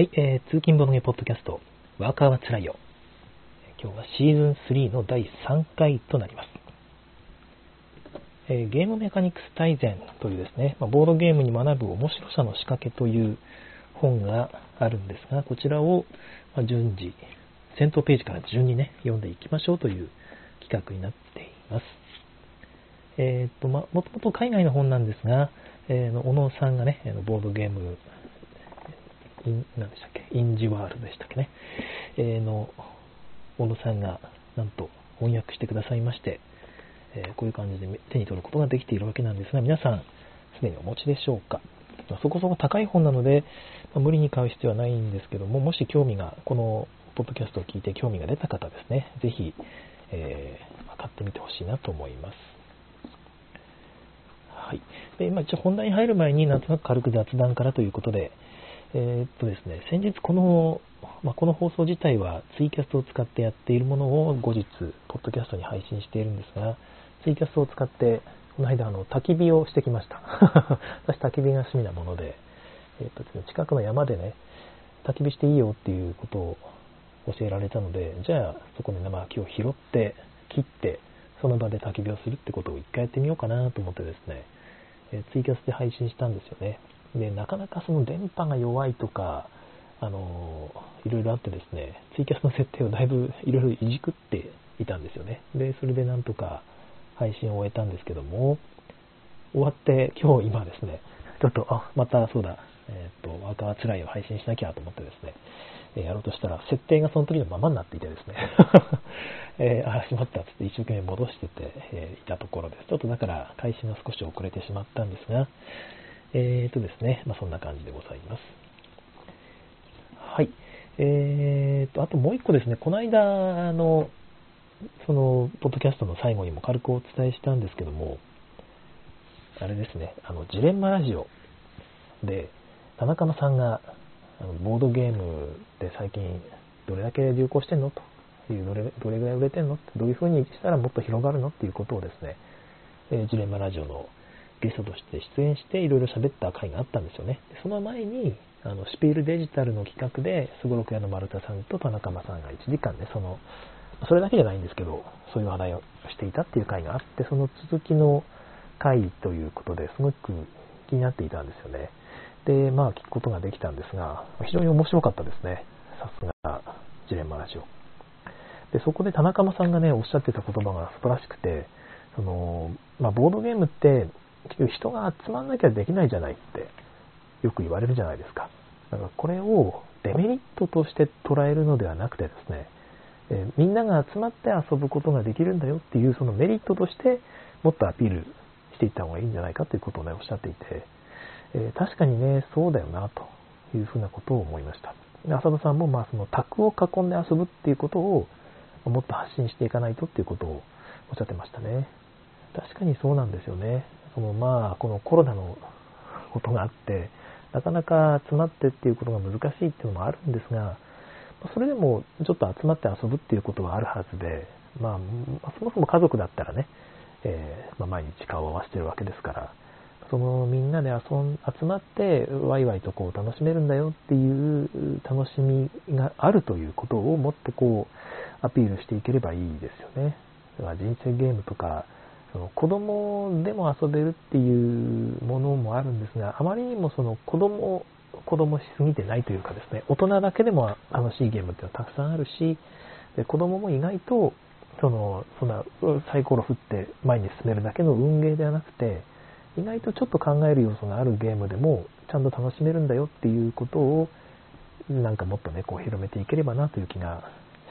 はい、えー、通勤ボドゲポッドキャスト、ワーカーはつらいよ。今日はシーズン3の第3回となります。えーゲームメカニクス大全というですね、まあボードゲームに学ぶ面白さの仕掛けという本があるんですが、こちらをまあ順次、先頭ページから順にね、読んでいきましょうという企画になっています。えっ、と、まあ、もともと海外の本なんですが、えーの小野さんがね、ボードゲーム、何でしたっけ、インジワールドでしたっけね、えーの、小野さんが、なんと翻訳してくださいまして、えーこういう感じで手に取ることができているわけなんですが、皆さん、すでにお持ちでしょうか？まそこそこ高い本なので、まあ無理に買う必要はないんですけども、もし興味が、このポッドキャストを聞いて興味が出た方ですね、ぜひ、えー買ってみてほしいなと思います。はい。で、まあ、一応本題に入る前になんとなく軽く雑談からということで、えーっとですね、先日この、まあ、この放送自体はツイキャストを使ってやっているものを後日、ポッドキャストに配信しているんですが、ツイキャストを使って、この間、あの、焚き火をしてきました。私、焚き火が趣味なもので、えーっとですね、近くの山でね、焚き火していいよっていうことを教えられたので、じゃあ、そこで生木を拾って、切って、その場で焚き火をするってことを一回やってみようかなと思ってですね、えーツイキャスで配信したんですよね。で、なかなかその電波が弱いとか、あのーいろいろあってですね、ツイキャスの設定をだいぶいろいろいじくっていたんですよね。で、それでなんとか配信を終えたんですけども、終わって今日今ですね、ちょっと、あ、またそうだ、えっ、と、ワーカーは辛いを配信しなきゃと思ってですね、えやろうとしたら、設定がその時のままになっていてですね、えーあ、しまったつって一生懸命戻してて、えーいたところです。ちょっとだから、開始が少し遅れてしまったんですが、えーとですね、まあそんな感じでございます。はい。えーと、あともう一個ですね、この間、あの、その、ポッドキャストの最後にも軽くお伝えしたんですけども、あれですね、あの、ジレンマラジオで、田中間さんが、あのボードゲームで最近どれだけ流行してんのという、どれどれぐらい売れてんのってどういう風にしたらもっと広がるのっていうことをですね、えージレンマラジオのゲストとして出演していろいろ喋った回があったんですよね。その前に、あの、スピールデジタルの企画で、すごろく屋の丸田さんと田中間さんが1時間で、その、それだけじゃないんですけど、そういう話題をしていたっていう回があって、その続きの回ということですごく気になっていたんですよね。で、まあ聞くことができたんですが、非常に面白かったですね。さすが、ジレンマラジオ。で、そこで田中間さんがね、おっしゃってた言葉が素晴らしくて、その、まあ、ボードゲームって、結局人が集まんなきゃできないじゃないって、よく言われるじゃないですか。だからこれをデメリットとして捉えるのではなくてですね、えみんなが集まって遊ぶことができるんだよっていうそのメリットとしてもっとアピールしていった方がいいんじゃないかということをね、おっしゃっていて、えー確かにね、そうだよな、というふうなことを思いました。浅田さんも、まあ、その卓を囲んで遊ぶっていうことをもっと発信していかないとっていうことをおっしゃってましたね。確かにそうなんですよね。そのまあ、このコロナのことがあって、なかなか集まってっていうことが難しいっていうのもあるんですが、それでもちょっと集まって遊ぶっていうことはあるはずで、まあ、そもそも家族だったらね、えーまあ、毎日顔を合わせてるわけですから、そのみんなで遊ん集まってワイワイとこう楽しめるんだよっていう楽しみがあるということをもってこうアピールしていければいいですよね。だから人生ゲームとかその子供でも遊べるっていうものもあるんですが、あまりにもその子供、子供しすぎてないというかですね、大人だけでも楽しいゲームっていうのはたくさんあるし、で子供も意外と、その、そんなサイコロ振って前に進めるだけの運ゲーではなくて、意外とちょっと考える要素があるゲームでもちゃんと楽しめるんだよっていうことを、なんかもっとね、こう広めていければなという気が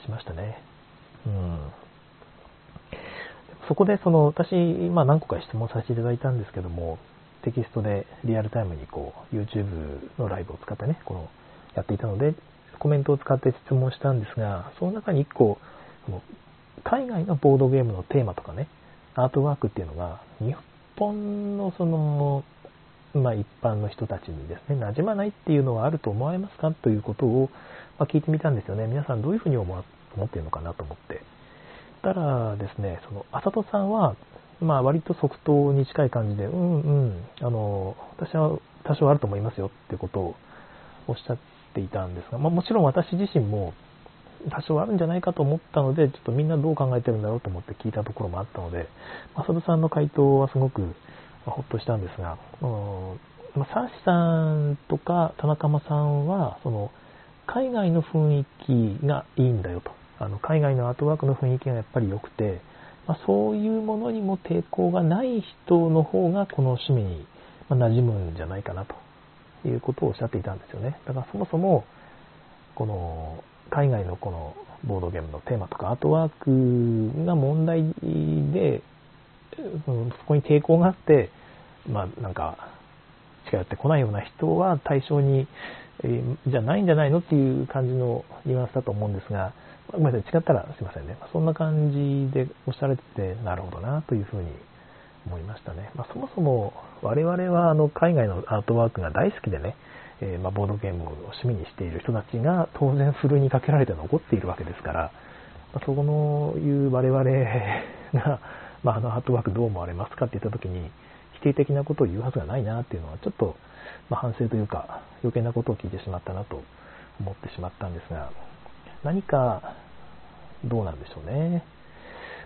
しましたね。うん。そこでその私、まあ、何個か質問させていただいたんですけども、テキストでリアルタイムにこう YouTube のライブを使ってね、このやっていたので、コメントを使って質問したんですが、その中に1個、その海外のボードゲームのテーマとかね、アートワークっていうのが、日本のその、まあ、一般の人たちにですね、馴染まないっていうのはあると思われますか？ということを、まあ、聞いてみたんですよね。皆さんどういうふうに思思っているのかなと思って。たらですね、その、あさとさんは、まあ割と即答に近い感じで、うんうん、あの、私は多少あると思いますよってことをおっしゃっていたんですが、まあ、もちろん私自身も多少あるんじゃないかと思ったので、ちょっとみんなどう考えてるんだろうと思って聞いたところもあったので、浅田さんの回答はすごくほっとしたんですが、まあ、サーシさんとか田中間さんは、その、海外の雰囲気がいいんだよと。あの海外のアートワークの雰囲気がやっぱり良くて、まあ、そういうものにも抵抗がない人の方がこの趣味に馴染むんじゃないかなということをおっしゃっていたんですよね。だからそもそも、この海外のこのボードゲームのテーマとかアートワークが問題で、そこに抵抗があって、まあなんか近寄ってこないような人は対象に、えー、じゃないんじゃないのっていう感じのニュアンスだと思うんですが、ごめんなさい、違ったらすいませんね。そんな感じでおっしゃられてて、なるほどなというふうに思いましたね。まあ、そもそも我々はあの海外のアートワークが大好きでね、えー、まあ、ボードゲームを趣味にしている人たちが当然ふるいにかけられて残っているわけですから、まあ、そこのいう我々が、まあ、あのアートワークどう思われますかって言った時に否定的なことを言うはずがないなっていうのはちょっと、ま反省というか余計なことを聞いてしまったなと思ってしまったんですが何かどうなんでしょうね。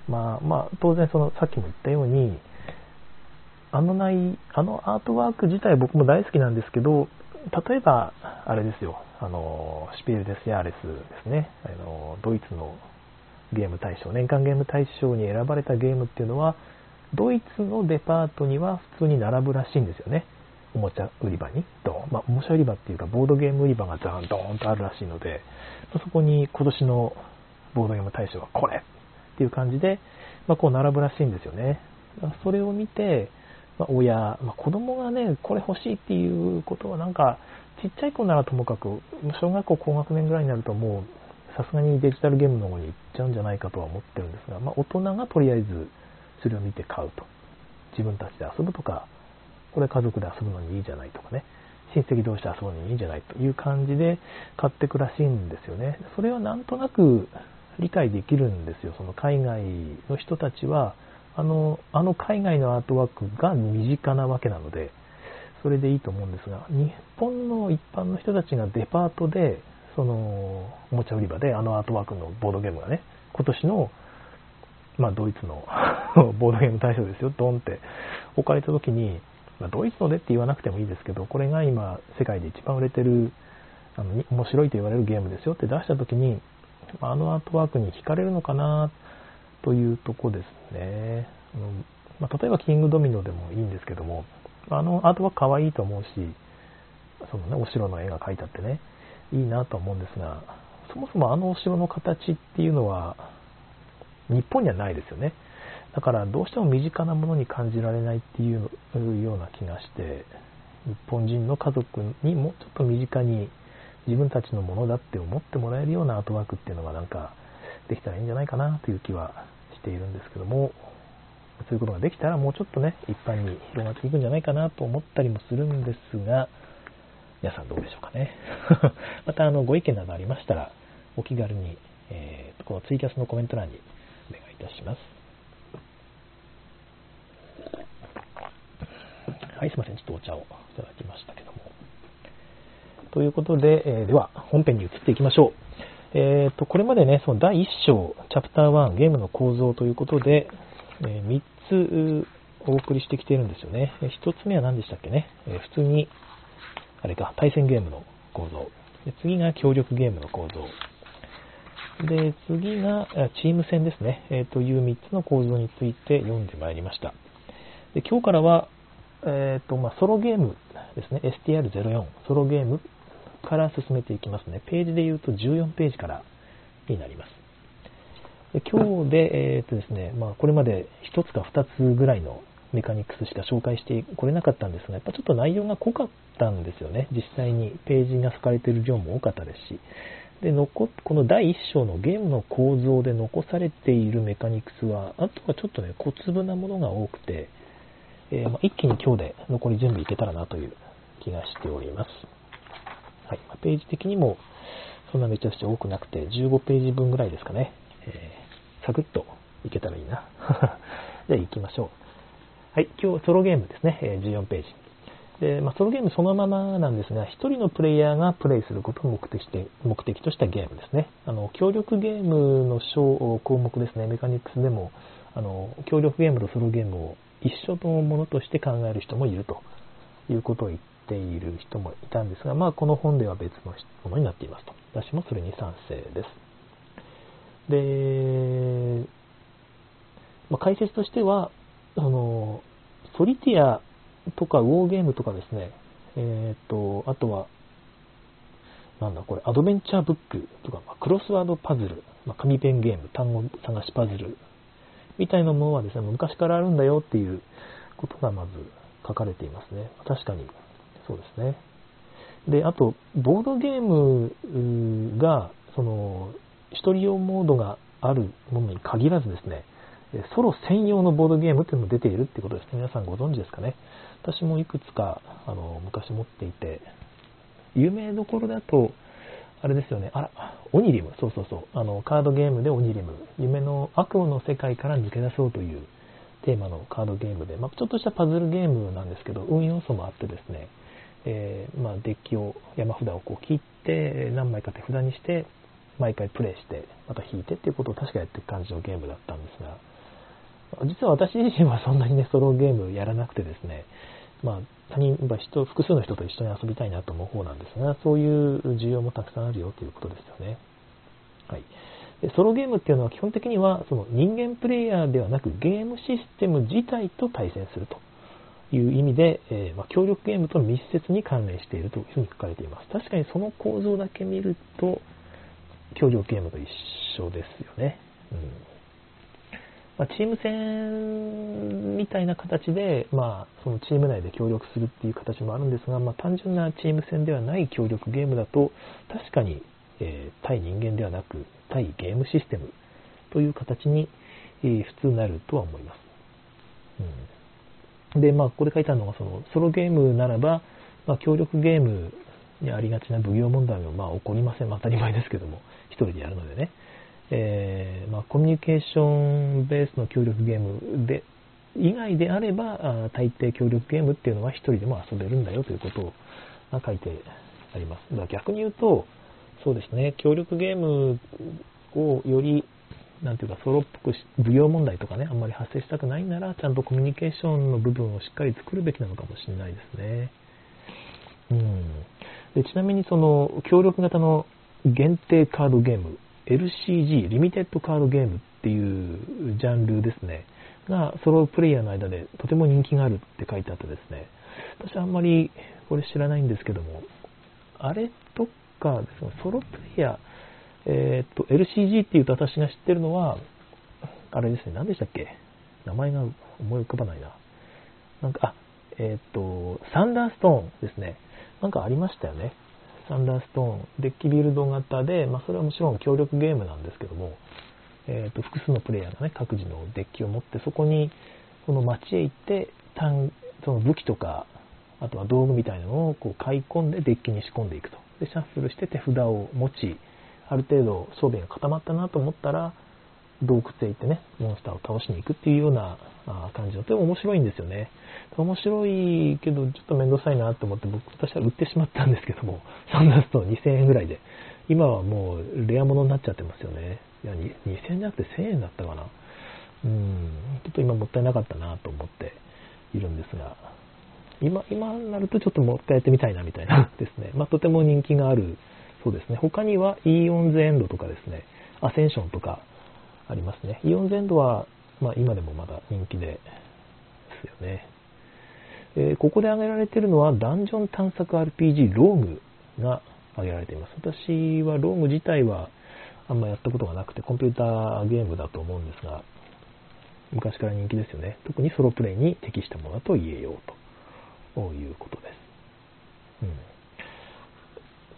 まあまあ当然そのさっきも言ったようにあのないあのアートワーク自体僕も大好きなんですけど例えば、あれですよ、あの、シピールデス・ヤーレスですね、あの、ドイツのゲーム大賞、年間ゲーム大賞に選ばれたゲームっていうのは、ドイツのデパートには普通に並ぶらしいんですよね。おもちゃ売り場に、ド。まあ、おもちゃ売り場っていうか、ボードゲーム売り場がザーンドーンとあるらしいので、まそこに今年のボードゲーム大賞はこれっていう感じで、まあ、こう並ぶらしいんですよね。それを見て、まあ、親、まあ、子供がね、これ欲しいっていうことはなんか、ちっちゃい子ならともかく、小学校高学年ぐらいになるともう、さすがにデジタルゲームの方に行っちゃうんじゃないかとは思ってるんですが、まあ、大人がとりあえずそれを見て買うと。自分たちで遊ぶとか、これ家族で遊ぶのにいいじゃないとかね、親戚同士で遊ぶのにいいんじゃないという感じで買ってくらしいんですよね。それはなんとなく理解できるんですよ。その海外の人たちは、あの、あの海外のアートワークが身近なわけなので、それでいいと思うんですが、日本の一般の人たちがデパートで、その、おもちゃ売り場であのアートワークのボードゲームがね、今年の、まあ、ドイツの ボードゲーム大賞ですよ、ドンって置かれた時に、まあ、ドイツのでって言わなくてもいいですけど、これが今、世界で一番売れてる、あの面白いと言われるゲームですよって出した時に、あのアートワークに惹かれるのかなというとこですね。うんまあ、例えばキングドミノでもいいんですけども、あのアートは可愛いと思うし、そのね、お城の絵が描いてあってね、いいなと思うんですが、そもそもあのお城の形っていうのは、日本にはないですよね。だからどうしても身近なものに感じられないっていうような気がして、日本人の家族にもちょっと身近に自分たちのものだって思ってもらえるようなアートワークっていうのがなんかできたらいいんじゃないかなという気はしているんですけども、そういうことができたらもうちょっとね、一般に広がっていくんじゃないかなと思ったりもするんですが、皆さんどうでしょうかね。またあのご意見などありましたら、お気軽に、えー、このツイキャスのコメント欄にお願いいたします。はい、すいません。ちょっとお茶をいただきましたけども。ということで、えー、では本編に移っていきましょう。えっ、ー、と、これまでね、その第1章、チャプター1、ゲームの構造ということで、えー、3つお送りしてきているんですよね。え1つ目は何でしたっけね？え、普通に、あれか、対戦ゲームの構造。で次が協力ゲームの構造。で、次がチーム戦ですね。えー、という3つの構造について読んでまいりました。で今日からは、えーとまあ、ソロゲームですね。STR04、ソロゲームから進めていきますね。ページで言うと14ページからになります。で今日で、えー、とですね、まあ、これまで1つか2つぐらいのメカニクスしか紹介してこれなかったんですが、やっぱちょっと内容が濃かったんですよね。実際にページが敷かれている量も多かったですし。で、残この第1章のゲームの構造で残されているメカニクスは、あとはちょっとね、小粒なものが多くて、えー、まあ、一気に今日で残り全部いけたらなという気がしております。はいまページ的にもそんなめちゃくちゃ多くなくて、15ページ分ぐらいですかね。えー、サクッといけたらいいな。じゃあ行きましょう。はい、今日ソロゲームですね、え14ページ。で、まあ、ソロゲームそのままなんですが、1人のプレイヤーがプレイすることを目的して目的としたゲームですね。あの協力ゲームの項目ですね、メカニクスでもあの協力ゲームとソロゲームを一緒のものとして考える人もいるということを言っている人もいたんですが、まあ、この本では別のものになっていますと。私もそれに賛成です。で、まあ、解説としては、あのソリティアとかウォーゲームとかですね、えっ、ー、と、あとは、なんだこれ、アドベンチャーブックとか、ま、クロスワードパズル、まあ、紙ペンゲーム、単語探しパズルみたいなものはですね、昔からあるんだよっていうことがまず書かれていますね。確かに、そうですね。で、あと、ボードゲームが、その、一人用モードがあるものに限らずですね、ソロ専用のボードゲームっていうのも出ているってことですね。皆さんご存知ですかね。私もいくつか、あの、昔持っていて、有名どころだと、あれですよね、あら、オニリム、そうそうそう、あの、カードゲームでオニリム、夢の悪夢の世界から抜け出そうというテーマのカードゲームで、まあ、ちょっとしたパズルゲームなんですけど、運要素もあってですね、えー、まあ、デッキを、山札をこう切って、何枚か手札にして、毎回プレイして、また引いてっていうことを確かやっていく感じのゲームだったんですが、実は私自身はそんなにね、ソロゲームやらなくてですね、まあ、他人、人、複数の人と一緒に遊びたいなと思う方なんですが、そういう需要もたくさんあるよということですよね。はい。でソロゲームっていうのは基本的には、その人間プレイヤーではなくゲームシステム自体と対戦するという意味で、えー、まあ、協力ゲームと密接に関連しているというふうに書かれています。確かにその構造だけ見ると、協力ゲームと一緒ですよね。うんまあ、チーム戦みたいな形で、まあ、そのチーム内で協力するっていう形もあるんですが、まあ、単純なチーム戦ではない協力ゲームだと、確かに、えー、対人間ではなく、対ゲームシステムという形に、えー、普通になるとは思います。うん、で、まあ、ここで書いてあるのが、その、ソロゲームならば、まあ、協力ゲームにありがちな奉行問題は、まあ、起こりません。当たり前ですけども、一人でやるのでね。えー、まあ、コミュニケーションベースの協力ゲームで以外であればあ、大抵協力ゲームっていうのは1人でも遊べるんだよということを書いてあります。だから逆に言うと、そうですね、協力ゲームをより、なんていうか、ソロっぽく、舞踊問題とかね、あんまり発生したくないなら、ちゃんとコミュニケーションの部分をしっかり作るべきなのかもしれないですね。うん。でちなみに、その、協力型の限定カードゲーム LCG、リミテッドカードゲームっていうジャンルですね、がソロプレイヤーの間でとても人気があるって書いてあってですね、私あんまりこれ知らないんですけども、あれとかですね、ソロプレイヤー、えー、っと、LCG っていうと私が知ってるのは、あれですね、何でしたっけ？名前が思い浮かばないな。なんか、あ、えー、っと、サンダーストーンですね。なんかありましたよね。サンダーストーン、デッキビルド型で、まあ、それはもちろん協力ゲームなんですけども、えー、と複数のプレイヤーがね、各自のデッキを持って、そこに、その街へ行って、単その武器とか、あとは道具みたいなのをこう買い込んでデッキに仕込んでいくと。で、シャッフルして手札を持ち、ある程度装備が固まったなと思ったら、洞窟へ行ってね、モンスターを倒しに行くっていうような感じの、でも面白いんですよね。面白いけど、ちょっと面倒くさいなと思って、僕、私は売ってしまったんですけども、サンダーストーン2000円ぐらいで。今はもうレア物になっちゃってますよね。いや、2000円じゃなくて1000円だったかな。うん、ちょっと今もったいなかったなと思っているんですが、今、今になるとちょっともう一回やってみたいなみたいな ですね。まあ、とても人気がある、そうですね。他にはイオンズエンドとかですね、アセンションとかありますね。イオンズエンドは、まあ、今でもまだ人気ですよね。えー、ここで挙げられているのは、ダンジョン探索 RPG ローグが挙げられています。私はローグ自体はあんまやったことがなくて、コンピューターゲームだと思うんですが、昔から人気ですよね。特にソロプレイに適したものだと言えようということで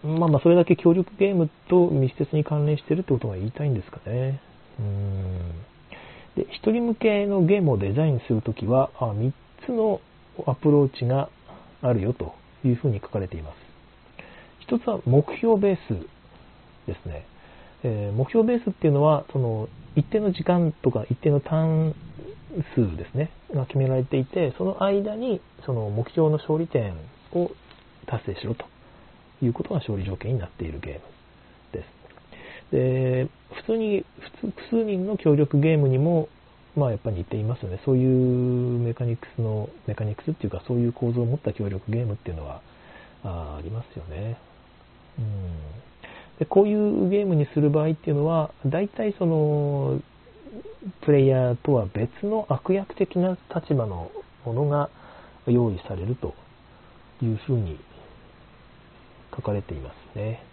す。うん。まあまあ、それだけ協力ゲームと密接に関連してるってことが言いたいんですかね。で、一人向けのゲームをデザインするときは、3つのアプローチがあるよというふうに書かれています。一つは目標ベースですね。えー、目標ベースっていうのは、その一定の時間とか一定の単数ですね、が決められていて、その間にその目標の勝利点を達成しろということが勝利条件になっているゲーム。で、普通に、普通、複数人の協力ゲームにも、まあやっぱり似ていますよね。そういうメカニクスの、メカニクスっていうかそういう構造を持った協力ゲームっていうのはあありますよね。うんでこういうゲームにする場合っていうのは、大体その、プレイヤーとは別の悪役的な立場のものが用意されるというふうに書かれていますね。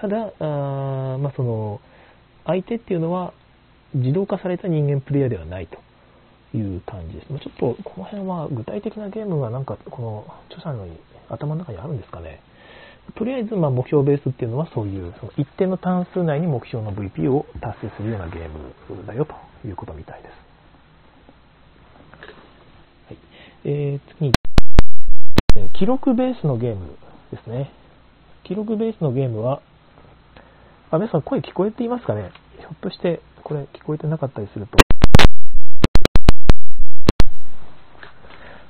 ただ、あまあ、その、相手っていうのは自動化された人間プレイヤーではないという感じです。ちょっとこの辺は具体的なゲームがなんかこの著者の頭の中にあるんですかね。とりあえず、ま目標ベースっていうのはそういうその一定の単数内に目標の VP を達成するようなゲームだよということみたいです。はいえー、次に、記録ベースのゲームですね。記録ベースのゲームは、あ、皆さん声聞こえていますかね？ひょっとしてこれ聞こえてなかったりすると。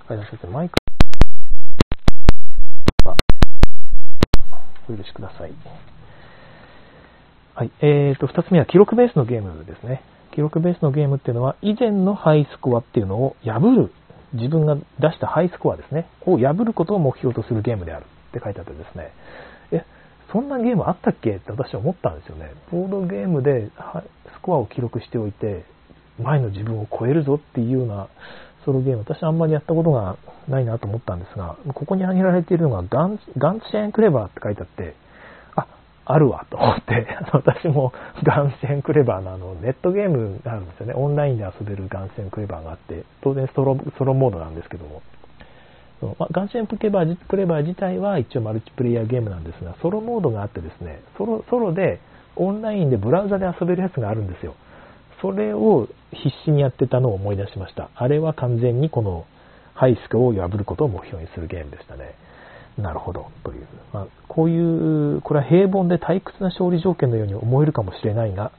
はい、先生、マイクお許しください。はい。えーと、二つ目は記録ベースのゲームですね。記録ベースのゲームっていうのは、以前のハイスコアっていうのを破る、自分が出したハイスコアですね、を破ることを目標とするゲームであるって書いてあってですね、そんなゲームあったっけ？って私は思ったんですよね。ボードゲームでスコアを記録しておいて、前の自分を超えるぞっていうようなソロゲーム、私あんまりやったことがないなと思ったんですが、ここに挙げられているのがガンガンツシェーンクレバーって書いてあって、あ、あるわと思って、私もガンシェーンクレバーのあのネットゲームがあるんですよね。オンラインで遊べるガンシェーンクレバーがあって、当然ソロソロモードなんですけども、そうまあ、ガンシェンクレバークレバー自体は一応マルチプレイヤーゲームなんですが、ソロモードがあってですね、ソロソロでオンラインでブラウザで遊べるやつがあるんですよ。それを必死にやってたのを思い出しました。あれは完全にこのハイスクを破ることを目標にするゲームでしたね。なるほど、という。まあ、こういう、これは平凡で退屈な勝利条件のように思えるかもしれないが、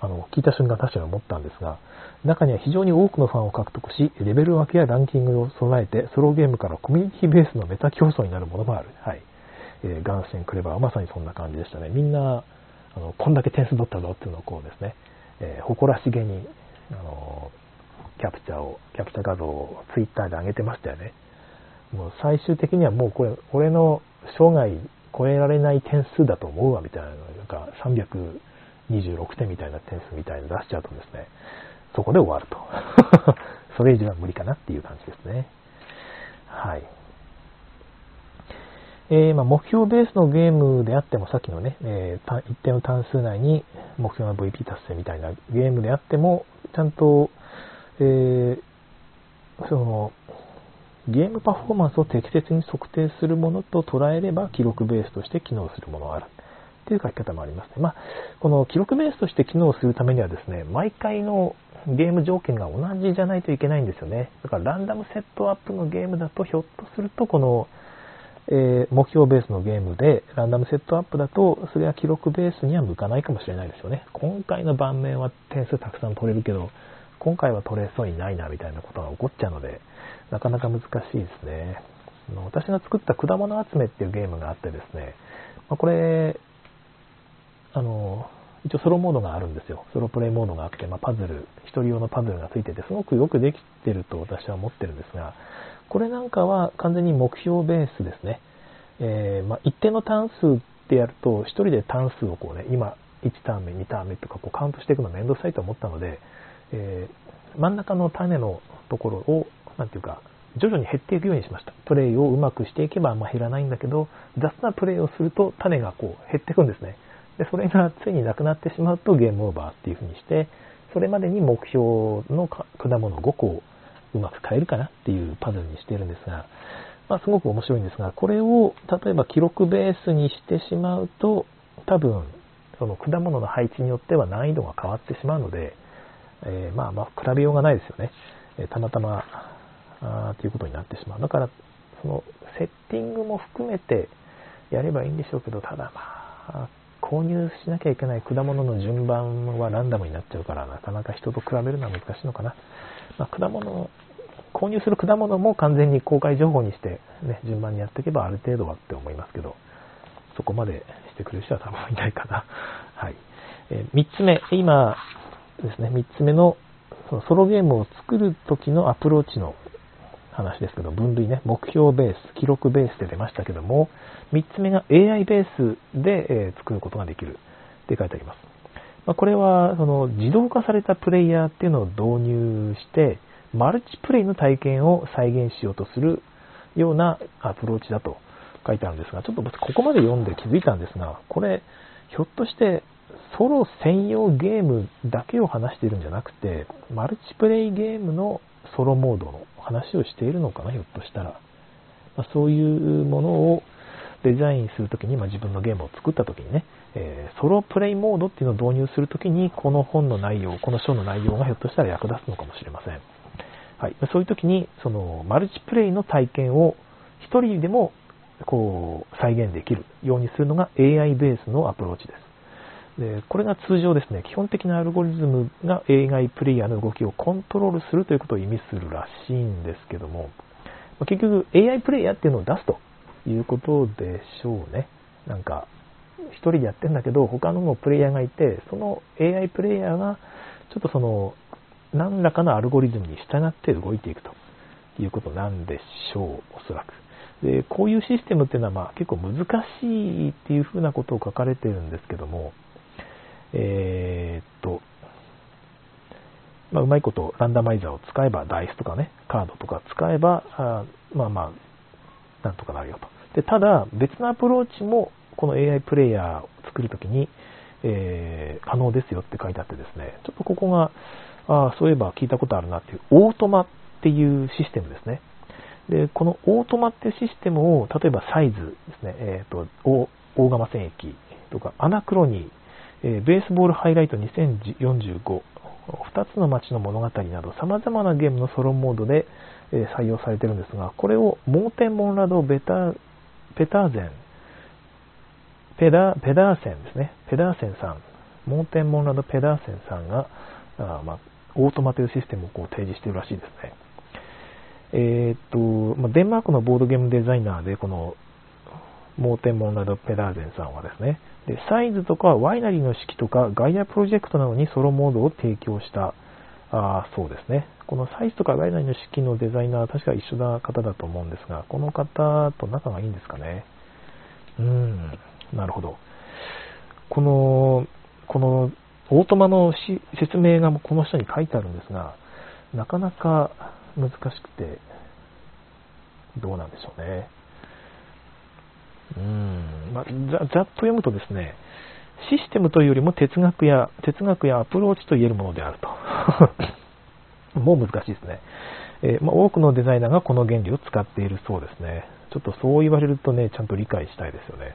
あの、聞いた瞬間確かに思ったんですが、中には非常に多くのファンを獲得し、レベル分けやランキングを備えて、ソロゲームからコミュニティベースのメタ競争になるものもある。はい。えー、ガンセンクレバーはまさにそんな感じでしたね。みんな、あの、こんだけ点数取ったぞっていうのをこうですね、えー、誇らしげに、あの、キャプチャーを、キャプチャー画像をツイッターで上げてましたよね。もう最終的にはもうこれ、俺の生涯超えられない点数だと思うわみたいな、なんか326点みたいな点数みたいなの出しちゃうとですね、そこで終わると。それ以上は無理かなっていう感じですね。はい。えー、まあ、目標ベースのゲームであっても、さっきのね、えー、一定の単数内に目標の VP 達成みたいなゲームであっても、ちゃんと、えー、その、ゲームパフォーマンスを適切に測定するものと捉えれば、記録ベースとして機能するものがある。っていう書き方もありますね。まあ、この記録ベースとして機能するためにはですね、毎回のゲーム条件が同じじゃないといけないんですよね。だからランダムセットアップのゲームだと、ひょっとするとこのえー、目標ベースのゲームでランダムセットアップだと、それは記録ベースには向かないかもしれないですよね。今回の盤面は点数たくさん取れるけど、今回は取れそうにないなみたいなことが起こっちゃうので、なかなか難しいですね。私が作った果物集めっていうゲームがあってですね、これ、あの、一応ソロモードがあるんですよ。ソロプレイモードがあって、まあ、パズル、一人用のパズルがついてて、すごくよくできてると私は思ってるんですが、これなんかは完全に目標ベースですね。えー、まあ、一定の単数ってやると、一人で単数をこうね、今、1ターン目、2ターン目とかこうカウントしていくのめんどくさいと思ったので、えー、真ん中の種のところを、なんていうか、徐々に減っていくようにしました。プレイをうまくしていけばあんま減らないんだけど、雑なプレイをすると種がこう減っていくんですね。で、それがついになくなってしまうとゲームオーバーっていう風にして、それまでに目標の果物5個をうまく変えるかなっていうパズルにしてるんですが、まあ、すごく面白いんですが、これを例えば記録ベースにしてしまうと、多分、その果物の配置によっては難易度が変わってしまうので、えー、まあまあ比べようがないですよね。えー、たまたま、あということになってしまう。だから、そのセッティングも含めてやればいいんでしょうけど、ただまあ、購入しなきゃいけない果物の順番はランダムになっちゃうから、なかなか人と比べるのは難しいのかな。まあ、果物、購入する果物も完全に公開情報にして、ね、順番にやっていけばある程度はって思いますけど、そこまでしてくれる人は多分いないかな。はい。えー、3つ目、今ですね、3つ目のそのソロゲームを作る時のアプローチの話ですけど、分類ね、目標ベース、記録ベースで出ましたけども、3つ目が AI ベースで、え、作ることができるって書いてあります。ま、これはその自動化されたプレイヤーっていうのを導入して、マルチプレイの体験を再現しようとするようなアプローチだと書いてあるんですが、ちょっと僕ここまで読んで気づいたんですが、これ、ひょっとしてソロ専用ゲームだけを話しているんじゃなくて、マルチプレイゲームのソロモードの話をしているのかな、ひょっとしたら。まあ、そういうものをデザインするときに、まあ、自分のゲームを作ったときにね、えー、ソロプレイモードっていうのを導入するときに、この本の内容、この書の内容がひょっとしたら役立つのかもしれません。はい、そういうときに、そのマルチプレイの体験を一人でもこう再現できるようにするのが AI ベースのアプローチです。でこれが通常ですね、基本的なアルゴリズムが AI プレイヤーの動きをコントロールするということを意味するらしいんですけども、結局 AI プレイヤーっていうのを出すということでしょうね。なんか、一人でやってんだけど、他のもプレイヤーがいて、その AI プレイヤーが、ちょっとその、何らかのアルゴリズムに従って動いていくということなんでしょう、おそらく。で、こういうシステムっていうのはまあ結構難しいっていうふうなことを書かれてるんですけども、えー、っと、まあ、うまいことランダマイザーを使えば、ダイスとかね、カードとか使えば、あまあまあ、なんとかなるよと。で、ただ、別のアプローチも、この AI プレイヤーを作るときに、えー、可能ですよって書いてあってですね、ちょっとここが、あそういえば聞いたことあるなっていう、オートマっていうシステムですね。で、このオートマってシステムを、例えばサイズですね、えっ、ー、と、大釜戦役とか、アナクロニー、えベースボールハイライト2045、2つの街の物語など様々なゲームのソロモードで、え採用されてるんですが、これをモーテン・モンラド・ベタペターゼン、ペダペダーセンですね、ペダーセンさん、モーテン・モンラド・ペダーセンさんが、あまあ、オートマというシステムをこう提示しているらしいですね。えー、っと、まあ、デンマークのボードゲームデザイナーで、このモーテン・モンラド・ペダーゼンさんはですね、でサイズとかワイナリーの式とかガイアプロジェクトなどにソロモードを提供したあそうですね。このサイズとかワイナリーの式のデザイナーは確か一緒な方だと思うんですが、この方と仲がいいんですかね？うーん、なるほど。この、このオートマの説明がこの下に書いてあるんですが、なかなか難しくて、どうなんでしょうね。うん、まあ、ざっと読むとですね、システムというよりも哲学や、哲学やアプローチと言えるものであると。もう難しいですね。えー、まあ、多くのデザイナーがこの原理を使っているそうですね。ちょっとそう言われるとね、ちゃんと理解したいですよね。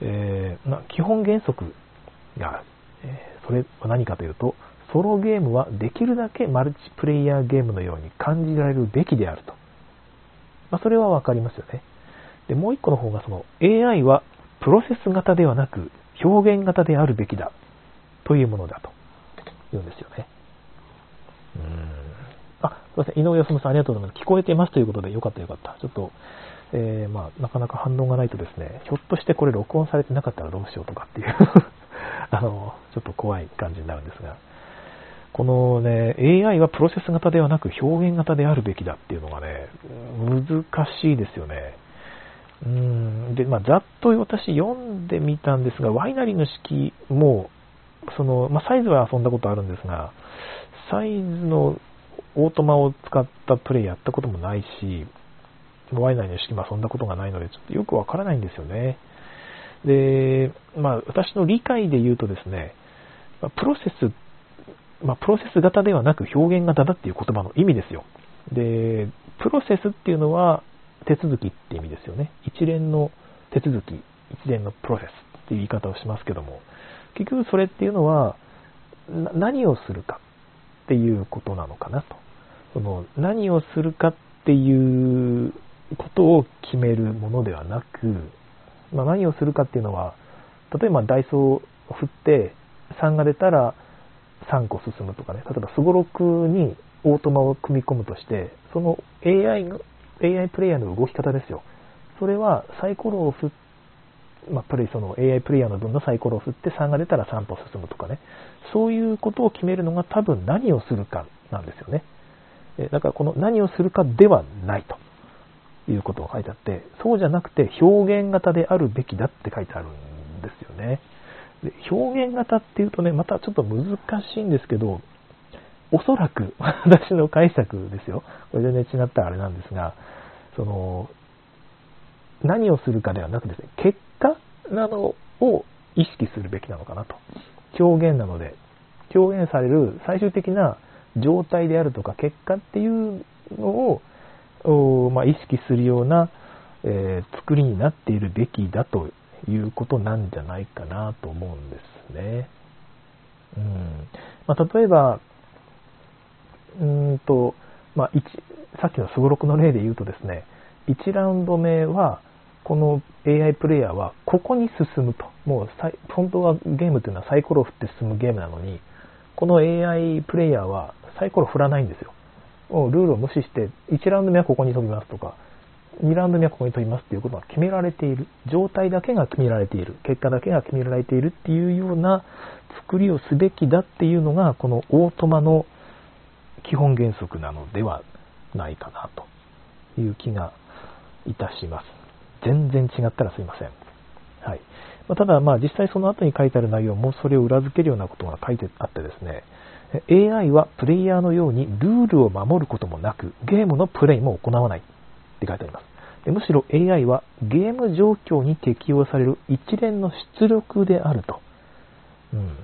えー、まあ、基本原則が、えー、それは何かというと、ソロゲームはできるだけマルチプレイヤーゲームのように感じられるべきであると。まあ、それはわかりますよね。で、もう一個の方がその AI はプロセス型ではなく表現型であるべきだというものだと言うんですよね。うん。あ、すいません。井上康さんありがとうございます。聞こえてますということでよかったよかった。ちょっと、えー、まあ、なかなか反応がないとですね、ひょっとしてこれ録音されてなかったらどうしようとかっていう あの、ちょっと怖い感じになるんですが、このね、AI はプロセス型ではなく表現型であるべきだっていうのがね、難しいですよね。うんで、まあ、ざっと私読んでみたんですが、ワイナリーの式も、その、まあ、サイズは遊んだことあるんですが、サイズのオートマを使ったプレイやったこともないし、ワイナリーの式も遊んだことがないので、ちょっとよくわからないんですよね。で、まあ、私の理解で言うとですね、プロセス、まあ、プロセス型ではなく表現型だっていう言葉の意味ですよ。で、プロセスっていうのは、手続きって意味ですよね。一連の手続き、一連のプロセスっていう言い方をしますけども、結局それっていうのは、何をするかっていうことなのかなと。その何をするかっていうことを決めるものではなく、まあ、何をするかっていうのは、例えばダイソーを振って3が出たら3個進むとかね、例えばスゴロクにオートマを組み込むとして、その AI の、AI プレイヤーの動き方ですよ。それはサイコロを振って、まあ、プレイその AI プレイヤーの分のサイコロを振って3が出たら3歩進むとかね。そういうことを決めるのが多分何をするかなんですよね。だからこの何をするかではないということが書いてあって、そうじゃなくて表現型であるべきだって書いてあるんですよね。で表現型っていうとね、またちょっと難しいんですけど、おそらく、私の解釈ですよ。これ全然違ったらあれなんですが、その、何をするかではなくですね、結果などを意識するべきなのかなと。表現なので、表現される最終的な状態であるとか結果っていうのを、まあ、意識するような、えー、作りになっているべきだということなんじゃないかなと思うんですね。うんまあ、例えば、うんと、まあ、さっきのすごろくの例で言うとですね、1ラウンド目は、この AI プレイヤーはここに進むと。もう、本当はゲームというのはサイコロを振って進むゲームなのに、この AI プレイヤーはサイコロ振らないんですよ。もうルールを無視して、1ラウンド目はここに飛びますとか、2ラウンド目はここに飛びますっていうことが決められている。状態だけが決められている。結果だけが決められているっていうような作りをすべきだっていうのが、このオートマの基本原則なのではないかなという気がいたします。全然違ったらすいません。はい。まあ、ただ、まあ実際その後に書いてある内容もそれを裏付けるようなことが書いてあってですね、AI はプレイヤーのようにルールを守ることもなく、ゲームのプレイも行わないって書いてあります。むしろ AI はゲーム状況に適用される一連の出力であると。うん。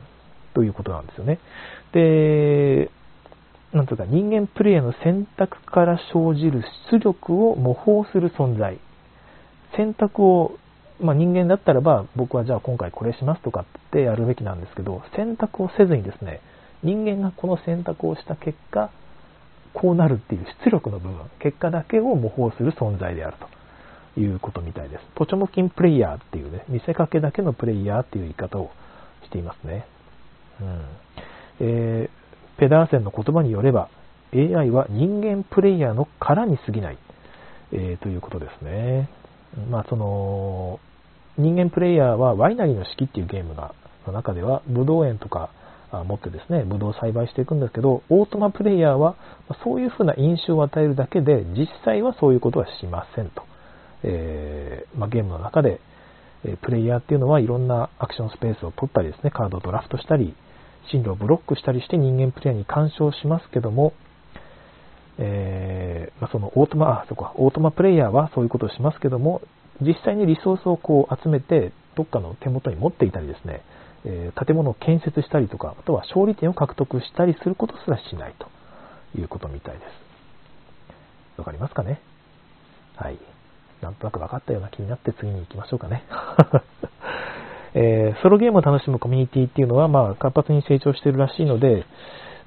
ということなんですよね。で、なんとか人間プレイヤーの選択から生じる出力を模倣する存在。選択を、まあ、人間だったらば僕はじゃあ今回これしますとかってやるべきなんですけど、選択をせずにですね、人間がこの選択をした結果、こうなるっていう出力の部分、結果だけを模倣する存在であるということみたいです。ポチョモキンプレイヤーっていうね、見せかけだけのプレイヤーっていう言い方をしていますね。うんえー、ペダーセンの言葉によれば、AI は人間プレイヤーの殻に過ぎない、えー、ということですね。まあ、その、人間プレイヤーはワイナリーの式っていうゲームがの中では、ブドウ園とか持ってですね、ブドウを栽培していくんですけど、オートマプレイヤーはそういうふうな印象を与えるだけで、実際はそういうことはしませんと。えー、まあ、ゲームの中で、プレイヤーっていうのはいろんなアクションスペースを取ったりですね、カードをドラフトしたり、進路をブロックしたりして人間プレイヤーに干渉しますけども、えー、まあ、そのオートマ、あ、そこオートマプレイヤーはそういうことをしますけども、実際にリソースをこう集めて、どっかの手元に持っていたりですね、え建物を建設したりとか、あとは勝利点を獲得したりすることすらしないということみたいです。わかりますかね？はい。なんとなく分かったような気になって次に行きましょうかね。えー、ソロゲームを楽しむコミュニティっていうのは、まあ、活発に成長してるらしいので、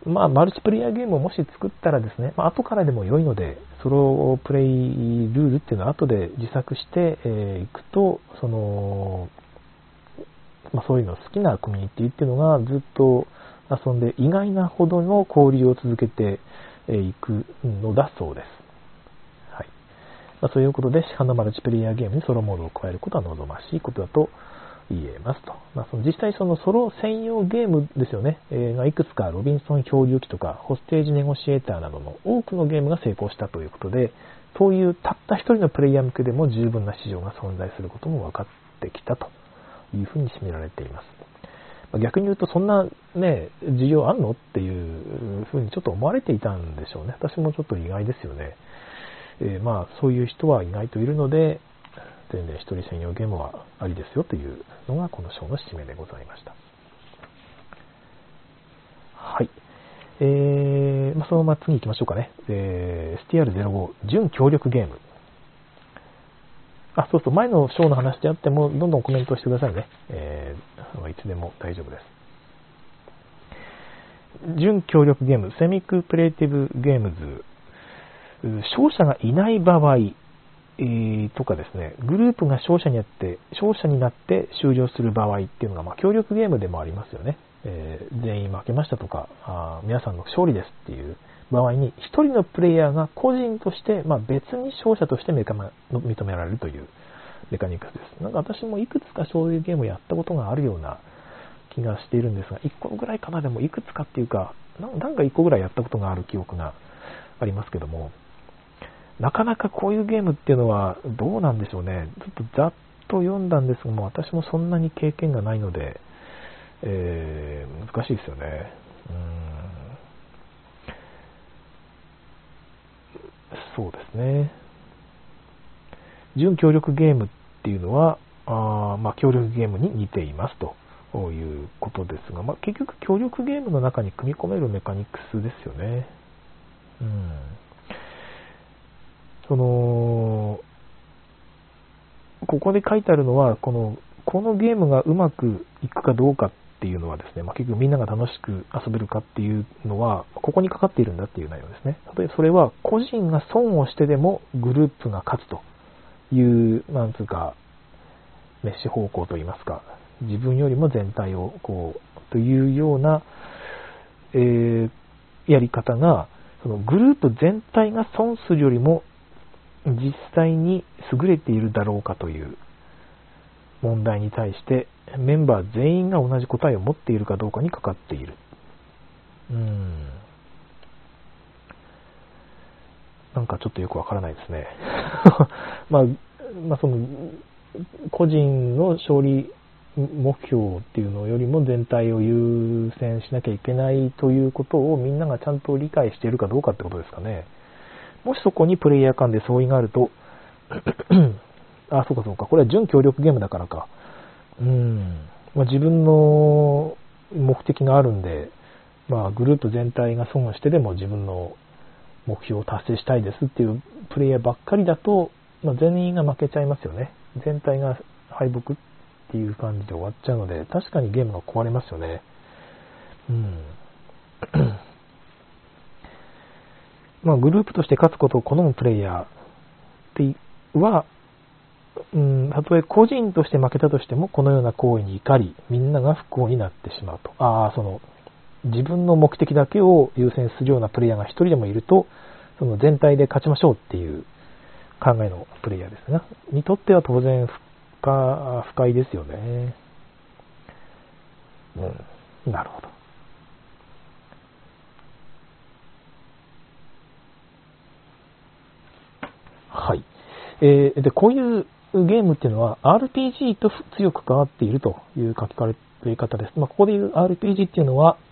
まあ、マルチプレイヤーゲームをもし作ったらですね、まあ、後からでも良いので、ソロプレイルールっていうのは後で自作してい、えー、くと、その、まあ、そういうの好きなコミュニティっていうのがずっと遊んで意外なほどの交流を続けていくのだそうです。はいまあ、そういうことで、市販のマルチプレイヤーゲームにソロモードを加えることは望ましいことだと言えますと。まあ、その実際そのソロ専用ゲームですよね、えー、いくつかロビンソン漂流記とかホステージネゴシエーターなどの多くのゲームが成功したということで、そういうたった一人のプレイヤー向けでも十分な市場が存在することも分かってきたというふうに占められています。ま逆に言うと、そんなね、需要あんのっていうふうにちょっと思われていたんでしょうね。私もちょっと意外ですよね。えー、まあ、そういう人は意外といるので、全然一人専用ゲームはありですよというのがこの章の締めでございました。はい。えー、まあ、そのまま次行きましょうかね。えー、STR05、準協力ゲーム。あ、そうそう、前の章の話であっても、どんどんコメントしてくださいね。えー、いつでも大丈夫です。準協力ゲーム、セミクプレイティブゲームズ。勝者がいない場合、えーとかですね、グループが勝者になって、勝者になって終了する場合っていうのが、まあ、協力ゲームでもありますよね。えー全員負けましたとかあ皆さんの勝利ですっていう場合に、一人のプレイヤーが個人として、まあ、別に勝者として認め認められるというメカニクスです。なんか私もいくつかそういうゲームをやったことがあるような気がしているんですが、1個ぐらいかな、でもいくつかっていうか、ななんか1個ぐらいやったことがある記憶がありますけども、なかなかこういうゲームっていうのはどうなんでしょうね。ちょっとざっと読んだんですが、もう私もそんなに経験がないので、えー難しいですよね。うんそうですね。準協力ゲームっていうのは、あまあ、協力ゲームに似ていますということですが、まあ、結局協力ゲームの中に組み込めるメカニクスですよね。うん。その、ここで書いてあるのは、この、このゲームがうまくいくかどうかっていうのはですね、まあ、結局みんなが楽しく遊べるかっていうのは、ここにかかっているんだっていう内容ですね。例えばそれは、個人が損をしてでもグループが勝つという、なんつうか、メッシュ方向といいますか、自分よりも全体を、こう、というような、えーやり方が、そのグループ全体が損するよりも、実際に優れているだろうかという問題に対して、メンバー全員が同じ答えを持っているかどうかにかかっている。うん。なんかちょっとよくわからないですね。まあ、まあ、その、個人の勝利目標っていうのよりも全体を優先しなきゃいけないということをみんながちゃんと理解しているかどうかってことですかね。もしそこにプレイヤー間で相違があると、あ、そうかそうか、これは準協力ゲームだからか。うん。まあ、自分の目的があるんで、まあ、グループ全体が損してでも自分の目標を達成したいですっていうプレイヤーばっかりだと、まあ、全員が負けちゃいますよね。全体が敗北っていう感じで終わっちゃうので、確かにゲームが壊れますよね。うん。まあ、グループとして勝つことを好むプレイヤーては、うん、たとえ個人として負けたとしても、このような行為に怒り、みんなが不幸になってしまうと。ああ、その、自分の目的だけを優先するようなプレイヤーが一人でもいると、その全体で勝ちましょうっていう考えのプレイヤーですが、にとっては当然不不快ですよね。うん、なるほど。はい。えーで、こういうゲームっていうのは RPG と強く関わっているという書き換え方です。まあ、ここで言う RPG っていうのは、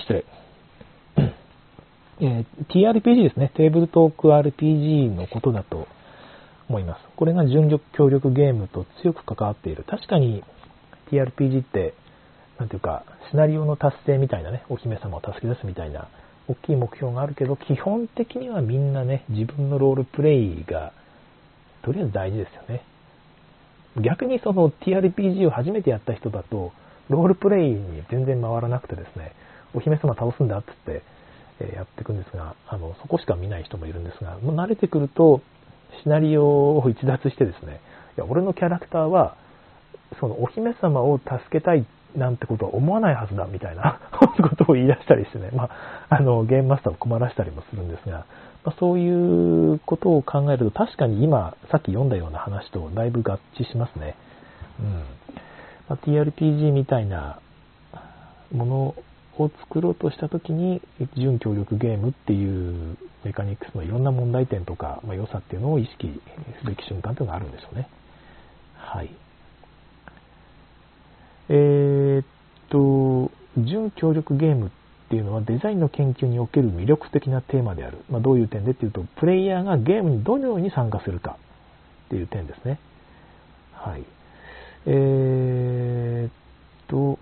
失礼。えー TRPG ですね。テーブルトーク RPG のことだと思います。これが準力協力ゲームと強く関わっている。確かに TRPG って、なんていうか、シナリオの達成みたいなね、お姫様を助け出すみたいな、大きい目標があるけど、基本的にはみんなね、自分のロールプレイが、とりあえず大事ですよね。逆にその TRPG を初めてやった人だと、ロールプレイに全然回らなくてですね、お姫様倒すんだって言って、えやっていくんですが、あの、そこしか見ない人もいるんですが、もう慣れてくると、シナリオを逸脱してですね、いや、俺のキャラクターは、そのお姫様を助けたいっなんてことは思わないはずだみたいな ことを言い出したりしてね、まあ、あの、ゲームマスターを困らしたりもするんですが、まあ、そういうことを考えると確かに今、さっき読んだような話とだいぶ合致しますね。うん。まあ、TRPG みたいなものを作ろうとしたときに、準協力ゲームっていうメカニクスのいろんな問題点とか、まあ、良さっていうのを意識すべき瞬間というのがあるんでしょうね。はい。えーと、準協力ゲームっていうのはデザインの研究における魅力的なテーマである。まあ、どういう点でっていうと、プレイヤーがゲームにどのように参加するかっていう点ですね。はい。えーっと、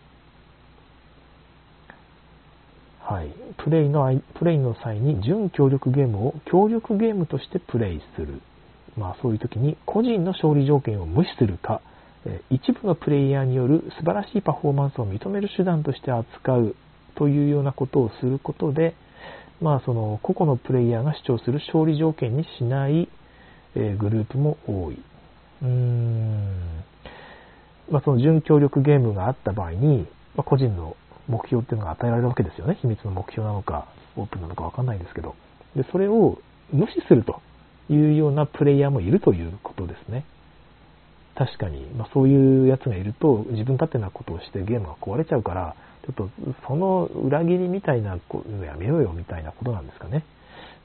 はい。プレイのあい、プレイの際に準協力ゲームを協力ゲームとしてプレイする。まあそういう時に個人の勝利条件を無視するか、一部のプレイヤーによる素晴らしいパフォーマンスを認める手段として扱うというようなことをすることで、まあその個々のプレイヤーが主張する勝利条件にしない、グループも多い。うーん。まあ、その準協力ゲームがあった場合に、まあ、個人の目標っていうのが与えられるわけですよね。秘密の目標なのか、オープンなのかわかんないですけど。で、それを無視するというようなプレイヤーもいるということですね。確かに、まあ、そういうやつがいると自分勝手なことをしてゲームが壊れちゃうからちょっとその裏切りみたいなのやめようよみたいなことなんですかね。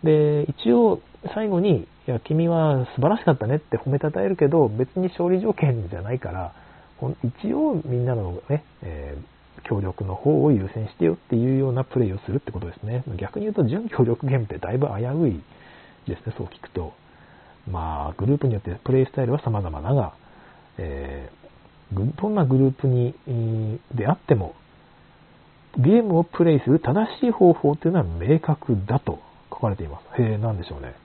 で、一応最後に、いや、君は素晴らしかったねって褒めたたえるけど、別に勝利条件じゃないから、一応みんなのね、えー、協力の方を優先してよっていうようなプレイをするってことですね。逆に言うと準協力ゲームってだいぶ危ういですね、そう聞くと。まあ、グループによってプレイスタイルは様々だが、えー、どんなグループに、であっても、ゲームをプレイする正しい方法というのは明確だと書かれています。へえ、なんでしょうね。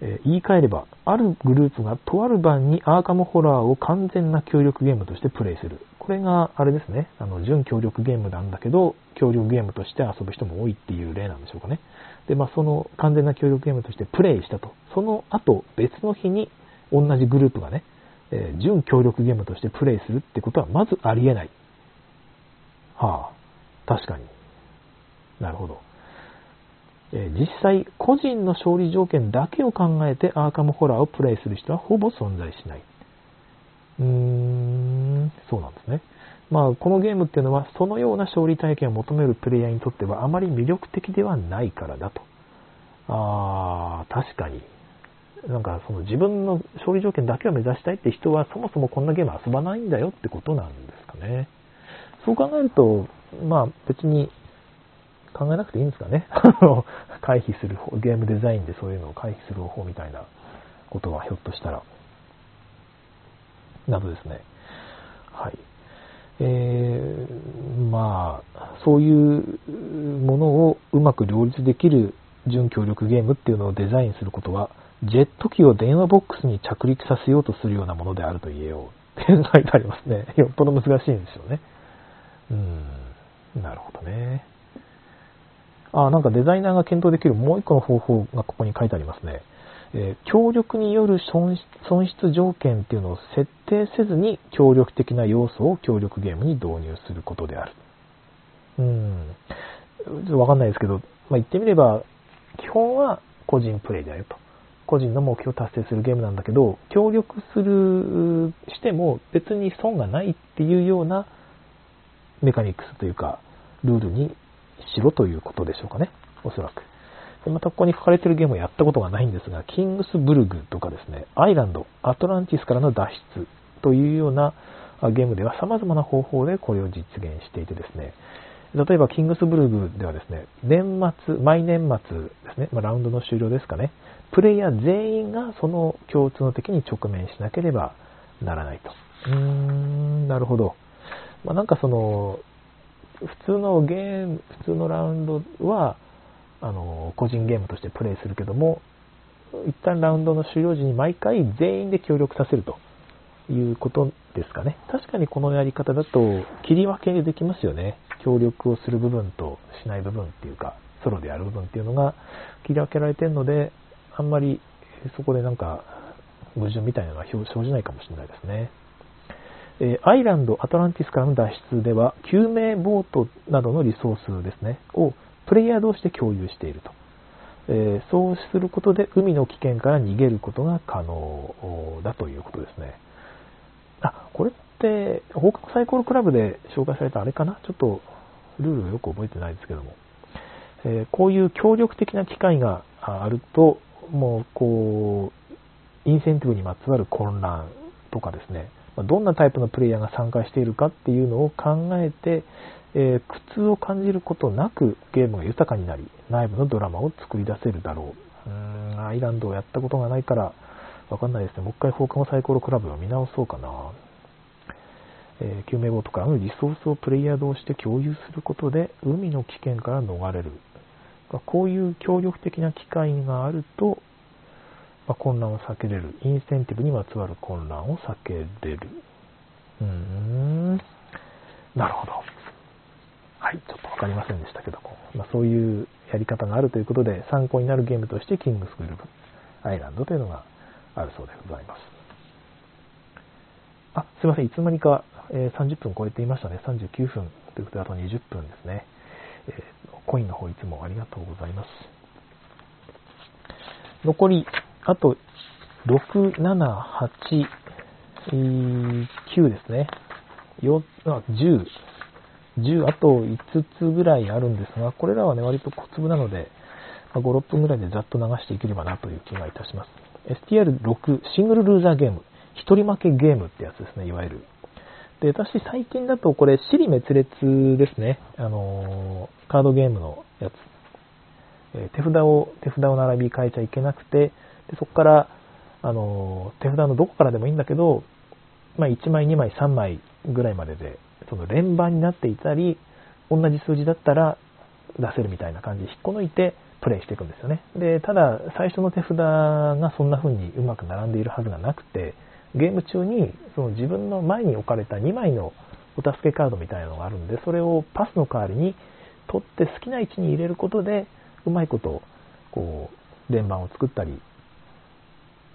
え、言い換えれば、あるグループがとある番にアーカムホラーを完全な協力ゲームとしてプレイする。これがあれですね、あの、準協力ゲームなんだけど、協力ゲームとして遊ぶ人も多いっていう例なんでしょうかね。で、まあ、その完全な協力ゲームとしてプレイしたと。その後、別の日に同じグループがね、えー、準協力ゲームとしてプレイするってことはまずありえない。はあ、確かに。なるほど。え実際、個人の勝利条件だけを考えてアーカムホラーをプレイする人はほぼ存在しない。うーん、そうなんですね。まあ、このゲームっていうのは、そのような勝利体験を求めるプレイヤーにとってはあまり魅力的ではないからだと。ああ、確かに。なんか、その自分の勝利条件だけを目指したいって人は、そもそもこんなゲーム遊ばないんだよってことなんですかね。そう考えると、まあ、別に考えなくていいんですかね。回避する方、ゲームデザインでそういうのを回避する方法みたいなことはひょっとしたら、などですね。はい。えー、まあ、そういうものをうまく両立できる準協力ゲームっていうのをデザインすることは、ジェット機を電話ボックスに着陸させようとするようなものであると言えようって書いてありますね。よっぽど難しいんですよね。うん、なるほどね。あ、なんかデザイナーが検討できるもう一個の方法がここに書いてありますね。えー、協力による損失条件っていうのを設定せずに協力的な要素を協力ゲームに導入することである。うん。ちょっとわかんないですけど、まあ、言ってみれば、基本は個人プレイであると。個人の目標を達成するゲームなんだけど、協力する、しても別に損がないっていうようなメカニクスというか、ルールにしろということでしょうかね。おそらく。でまたここに書かれてるゲームをやったことがないんですが、キングスブルグとかですね、アイランド、アトランティスからの脱出というようなゲームでは様々な方法でこれを実現していてですね、例えば、キングスブルグではですね、年末、毎年末ですね、まあ、ラウンドの終了ですかね、プレイヤー全員がその共通の敵に直面しなければならないと。うーん、なるほど。まあ、なんかその、普通のゲーム、普通のラウンドは、あの、個人ゲームとしてプレイするけども、一旦ラウンドの終了時に毎回全員で協力させるということですかね。確かにこのやり方だと切り分けできますよね。協力をする部分としない部分っていうか、ソロでやる部分っていうのが切り分けられてるので、あんまりそこでなんか矛盾みたいなのは生じないかもしれないですね。アイランド、アトランティスからの脱出では、救命ボートなどのリソースですね、をプレイヤー同士で共有していると。そうすることで海の危険から逃げることが可能だということですね。あ、これって、放課後サイコロクラブで紹介されたあれかな？ちょっとルールをよく覚えてないですけども。こういう協力的な機会があると、もう、こう、インセンティブにまつわる混乱とかですね、どんなタイプのプレイヤーが参加しているかっていうのを考えて、えー、苦痛を感じることなくゲームが豊かになり、内部のドラマを作り出せるだろう。うーん、アイランドをやったことがないから、わかんないですね。もう一回放課後サイコロクラブを見直そうかな。えー、救命ボートからのリソースをプレイヤー同士で共有することで、海の危険から逃れる。こういう協力的な機会があると、まあ、混乱を避けれる。インセンティブにまつわる混乱を避けれる。うーん。なるほど。はい、ちょっとわかりませんでしたけども、まあ、そういうやり方があるということで、参考になるゲームとしてキングスグループ、アイランドというのがあるそうでございます。あ、すいません、いつの間にか、えー、30分超えていましたね。39分ということで、あと20分ですね。えー、コインの方いつもありがとうございます。残り、あと、6、7、8、9ですね。4あ10、10、あと5つぐらいあるんですが、これらはね、割と小粒なので、5、6分ぐらいでざっと流していければなという気がいたします。STR6、シングルルーザーゲーム、一人負けゲームってやつですね、いわゆる。で、私最近だとこれ、死に滅裂ですね。あのー、カードゲームのやつ。えー、手札を、手札を並び替えちゃいけなくて、でそこから、あのー、手札のどこからでもいいんだけど、まあ、1枚、2枚、3枚ぐらいまでで、その連番になっていたり、同じ数字だったら出せるみたいな感じで引っこ抜いてプレイしていくんですよね。で、ただ、最初の手札がそんな風にうまく並んでいるはずがなくて、ゲーム中にその自分の前に置かれた2枚のお助けカードみたいなのがあるんで、それをパスの代わりに取って好きな位置に入れることで、うまいこと、こう、連番を作ったり、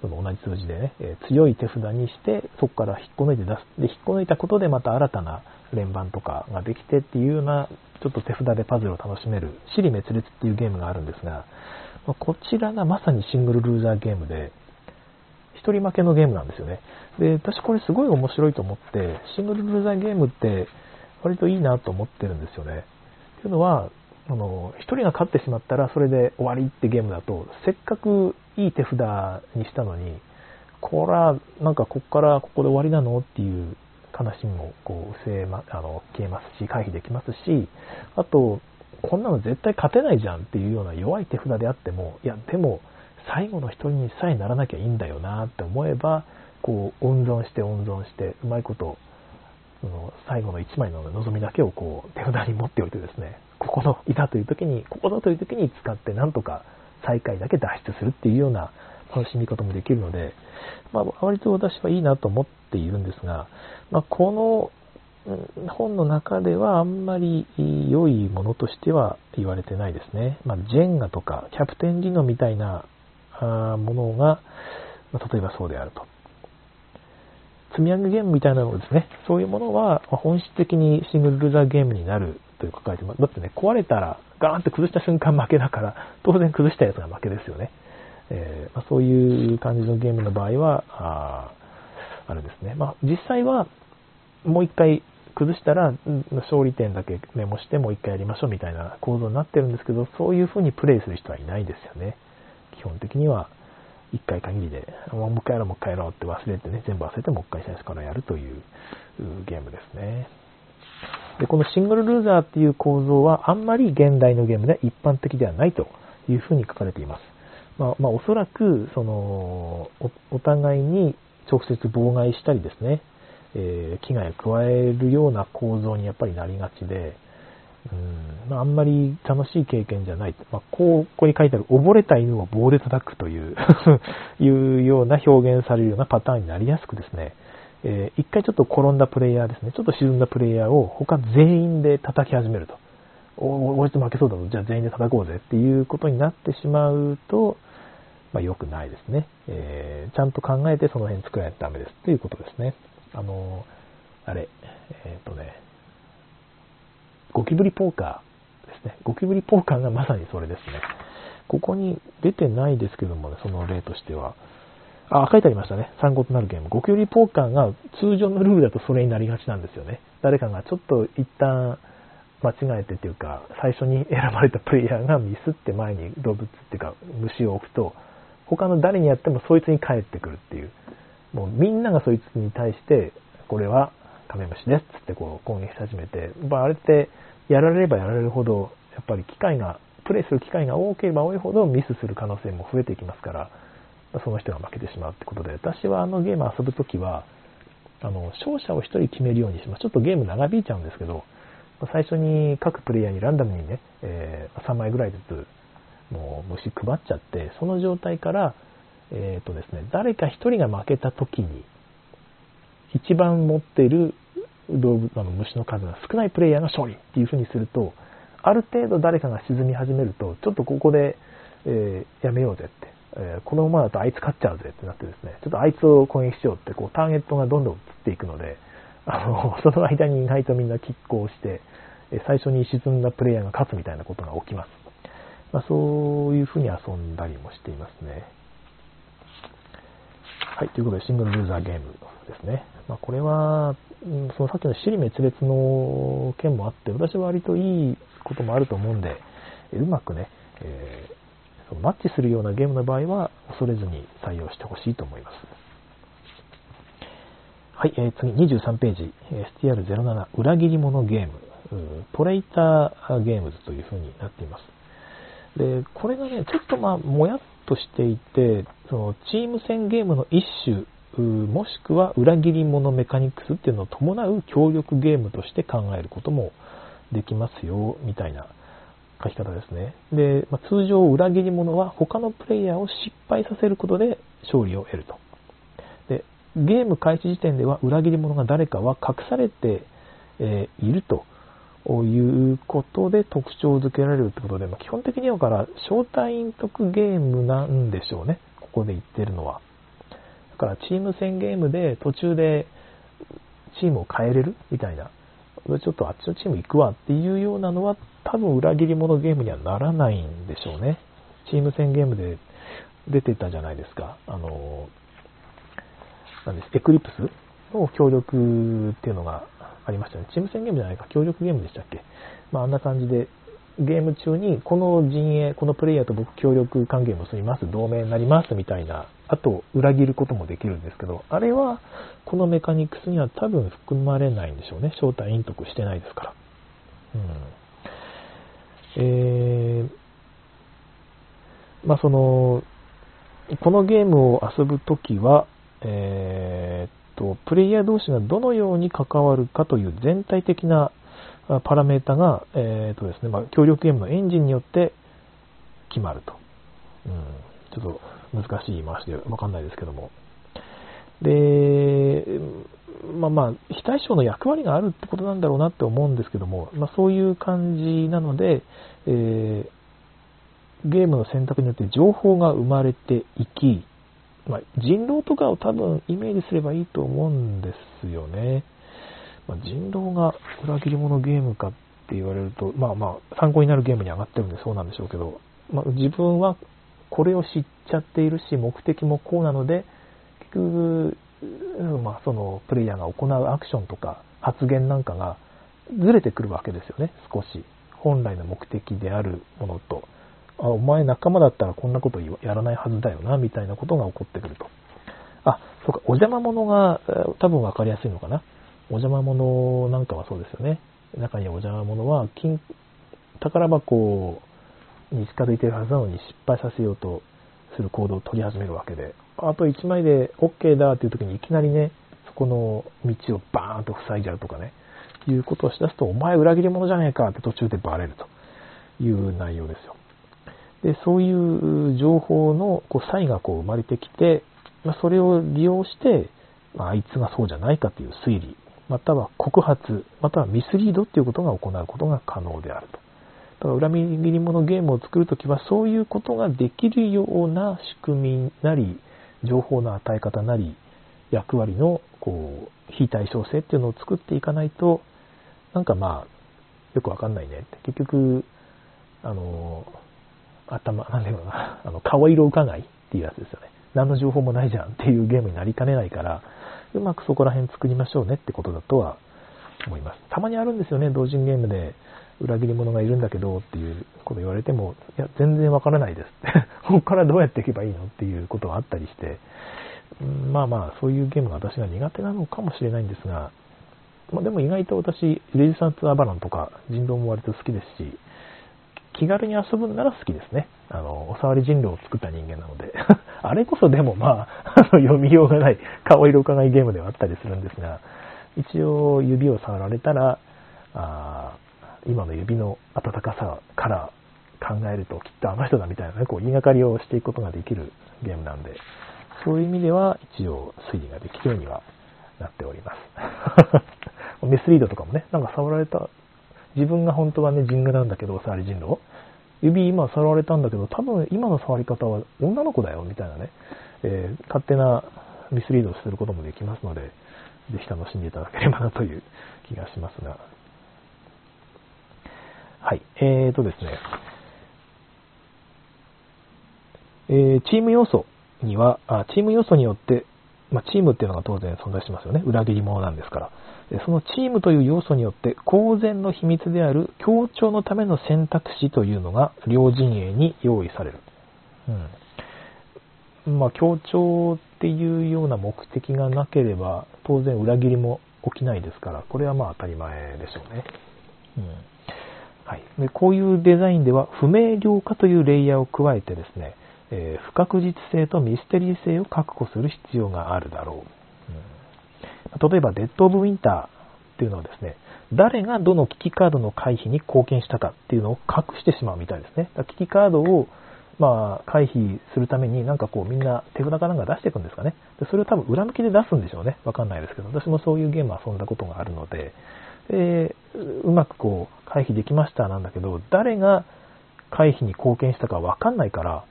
その同じ数字でね、え強い手札にして、そこから引っこ抜いて出す。で、引っこ抜いたことでまた新たな連番とかができてっていうような、ちょっと手札でパズルを楽しめる、死に滅裂っていうゲームがあるんですが、こちらがまさにシングルルーザーゲームで、一人負けのゲームなんですよね。で、私これすごい面白いと思って、シングルルーザーゲームって割といいなと思ってるんですよね。というのは、あの、一人が勝ってしまったらそれで終わりってゲームだと、せっかくいい手札にしたのに、これはなんかここからここで終わりなのっていう悲しみもこう、せま、あの、消えますし、回避できますし、あと、こんなの絶対勝てないじゃんっていうような弱い手札であっても、いや、でも、最後の一人にさえならなきゃいいんだよなって思えば、こう、温存して温存して、うまいこと、その最後の1枚の望みだけをこう手札に持っておいてですね、ここのいたという時に、ここだという時に使ってなんとか最下位だけ脱出するっていうような楽しみ方もできるので、まあ、割と私はいいなと思っているんですが、まあ、この本の中ではあんまり良いものとしては言われてないですね。まあ、ジェンガとかキャプテンリノみたいなものが、ま例えばそうであると。積み上げゲームみたいなのですね、そういうものは本質的にシングルルーザーゲームになるという書かれてます。だってね、壊れたらガーンって崩した瞬間負けだから、当然崩したやつが負けですよね。えー、まあ、そういう感じのゲームの場合は、ああれですね。まあ、実際は、もう一回崩したら、勝利点だけメモしてもう一回やりましょうみたいな構造になってるんですけど、そういう風にプレイする人はいないですよね。基本的には、一回限りで、もう一回やろう、もう一回やろうって忘れてね、全部忘れてもう一回最初からやるというゲームですね。で、このシングルルーザーっていう構造はあんまり現代のゲームでは一般的ではないというふうに書かれています。まあ、まあ、おそらく、そのお、お互いに直接妨害したりですね、えー、危害を加えるような構造にやっぱりなりがちで、うんまあ、あんまり楽しい経験じゃない。まあ、こう、ここに書いてある、溺れた犬を棒で叩くという いうような表現されるようなパターンになりやすくですね、えー、一回ちょっと転んだプレイヤーですね、ちょっと沈んだプレイヤーを他全員で叩き始めると。お、俺と負けそうだぞ、じゃあ全員で叩こうぜっていうことになってしまうと、まあ、良くないですね、えー、ちゃんと考えてその辺作らないとダメですということですね。あのあれ、えっ、とね、ゴキブリポーカーですね。ゴキブリポーカーがまさにそれですね。ここに出てないですけどもね、その例としては。あ、書いてありましたね。参考となるゲーム。ゴキブリポーカーが通常のルールだとそれになりがちなんですよね。誰かがちょっと一旦間違えてっていうか、最初に選ばれたプレイヤーがミスって前に動物っていうか虫を置くと、他の誰にやってもそいつに返ってくるっていう。もうみんながそいつに対して、これはカメムシですっつってこう攻撃し始めて、まあ、あれってやられればやられるほど、やっぱり機会が、プレイする機会が多ければ多いほどミスする可能性も増えていきますから、その人が負けてしまうってことで、私はあのゲーム遊ぶときは、あの、勝者を1人決めるようにします。ちょっとゲーム長引いちゃうんですけど、最初に各プレイヤーにランダムにね、えー、3枚ぐらいずつ、もう虫配っちゃって、その状態から、えっ、ー、とですね、誰か1人が負けたときに、一番持っている動物あの虫の数が少ないプレイヤーが勝利っていう風にすると、ある程度誰かが沈み始めると、ちょっとここで、えー、やめようぜって。えーこのままだとあいつ勝っちゃうぜってなってですね、ちょっとあいつを攻撃しようって、こう、ターゲットがどんどん移っていくので、あの、その間に意外とみんな拮抗して、最初に沈んだプレイヤーが勝つみたいなことが起きます。まあ、そういうふうに遊んだりもしていますね。はい、ということで、シングルユーザーゲームですね。まあ、これは、うんそのさっきの死に滅裂の件もあって、私は割といいこともあると思うんで、うまくね、えーそのマッチするようなゲームの場合は、恐れずに採用してほしいと思います。はい、えー次、23ページ、STR07、裏切り者ゲーム、うんトレイターゲームズというふうになっています。で、これがね、ちょっとまあ、もやっとしていて、そのチーム戦ゲームの一種、もしくは裏切り者メカニクスっていうのを伴う協力ゲームとして考えることもできますよ、みたいな書き方ですね。で、まあ通常裏切り者は他のプレイヤーを失敗させることで勝利を得ると。で、ゲーム開始時点では裏切り者が誰かは隠されて、えーいるということで特徴づけられるってことで、まあ、基本的にはから招待員得ゲームなんでしょうね。ここで言ってるのは。かチーム戦ゲームで途中でチームを変えれるみたいな。ちょっとあっちのチーム行くわっていうようなのは多分裏切り者ゲームにはならないんでしょうね。チーム戦ゲームで出てたじゃないですか。あの、なんです、エクリプスの協力っていうのがありましたね。チーム戦ゲームじゃないか、協力ゲームでしたっけ。まあ、あんな感じで、ゲーム中に、この陣営、このプレイヤーと僕協力関係結びます、同盟になります、みたいな、あと、裏切ることもできるんですけど、あれは、このメカニクスには多分含まれないんでしょうね。正体隠匿してないですから。うん。えー、まあ、その、このゲームを遊ぶときは、えーと、プレイヤー同士がどのように関わるかという全体的なパラメータが、えーとですね、まあ、協力ゲームのエンジンによって決まると。うん、ちょっと難しい言い回しでわかんないですけども。で、まあまあ、非対称の役割があるってことなんだろうなって思うんですけども、まあそういう感じなので、えーゲームの選択によって情報が生まれていき、まあ、人狼とかを多分イメージすればいいと思うんですよね。まあ、人狼が裏切り者ゲームかって言われると、まあまあ参考になるゲームに上がってるんでそうなんでしょうけど、まあ、自分はこれを知っちゃっているし、目的もこうなので、結局、まあ、そのプレイヤーが行うアクションとか発言なんかがずれてくるわけですよね、少し。本来の目的であるものと。あ、お前仲間だったらこんなことやらないはずだよな、みたいなことが起こってくると。あ、そうか、お邪魔者が多分分かりやすいのかな。お邪魔者なんかはそうですよね。中にお邪魔者は金、宝箱をに近づいているはずなのに失敗させようとする行動を取り始めるわけで、あと1枚で OK だっていう時にいきなりね、そこの道をバーンと塞いじゃうとかね、いうことをしだすと、お前裏切り者じゃねえかって途中でバレるという内容ですよ。で、そういう情報のこう差異がこう生まれてきて、まあ、それを利用して、まあ、あいつがそうじゃないかという推理、または告発、またはミスリードっていうことが行うことが可能であると。だから裏切り者ゲームを作るときはそういうことができるような仕組みなり、情報の与え方なり、役割のこう非対称性っていうのを作っていかないと、なんかまあ、よくわかんないねって。結局、あの、頭、なんだろうな、あの、顔色伺いっていうやつですよね。何の情報もないじゃんっていうゲームになりかねないから、うまくそこら辺作りましょうねってことだとは思います。たまにあるんですよね、同人ゲームで裏切り者がいるんだけどっていうこと言われても、いや、全然わからないですって。ここからどうやっていけばいいのっていうことがあったりして、まあまあ、そういうゲームが私が苦手なのかもしれないんですが、まあ、でも意外と私、レジスタンス・アバランとか人狼も割と好きですし、気軽に遊ぶなら好きですね。あの、お触り人狼を作った人間なので。あれこそでもまあ、あの読みようがない顔色伺いゲームではあったりするんですが、一応指を触られたら、あ今の指の温かさから考えるときっとあの人だみたいなね、こう言いがかりをしていくことができるゲームなんで、そういう意味では一応推理ができるようにはなっております。ミスリードとかもね、なんか触られた、自分が本当はね、人狼なんだけど、触り人狼指今触られたんだけど、多分今の触り方は女の子だよ、みたいなね、えー、勝手なミスリードをすることもできますので、ぜひ楽しんでいただければなという気がしますが。はい。えーとですね、えー、チーム要素には、あチーム要素によって、まあ、チームっていうのが当然存在しますよね。裏切り者なんですから。そのチームという要素によって公然の秘密である協調のための選択肢というのが両陣営に用意される。うん。まあ、協調っていうような目的がなければ当然裏切りも起きないですから、これはまあ当たり前でしょうね。うん。はい。で、こういうデザインでは不明瞭化というレイヤーを加えてですね、えー、不確実性とミステリー性を確保する必要があるだろう。うん例えば、デッド・オブ・ウィンターっていうのはですね、誰がどの危機カードの回避に貢献したかっていうのを隠してしまうみたいですね。危機カードをまあ、回避するために、なんかこう、みんな手札かなんか出していくんですかね。でそれを多分裏向きで出すんでしょうね。わかんないですけど、私もそういうゲーム遊んだことがあるので、でうまくこう、回避できましたなんだけど、誰が回避に貢献したかわかんないから、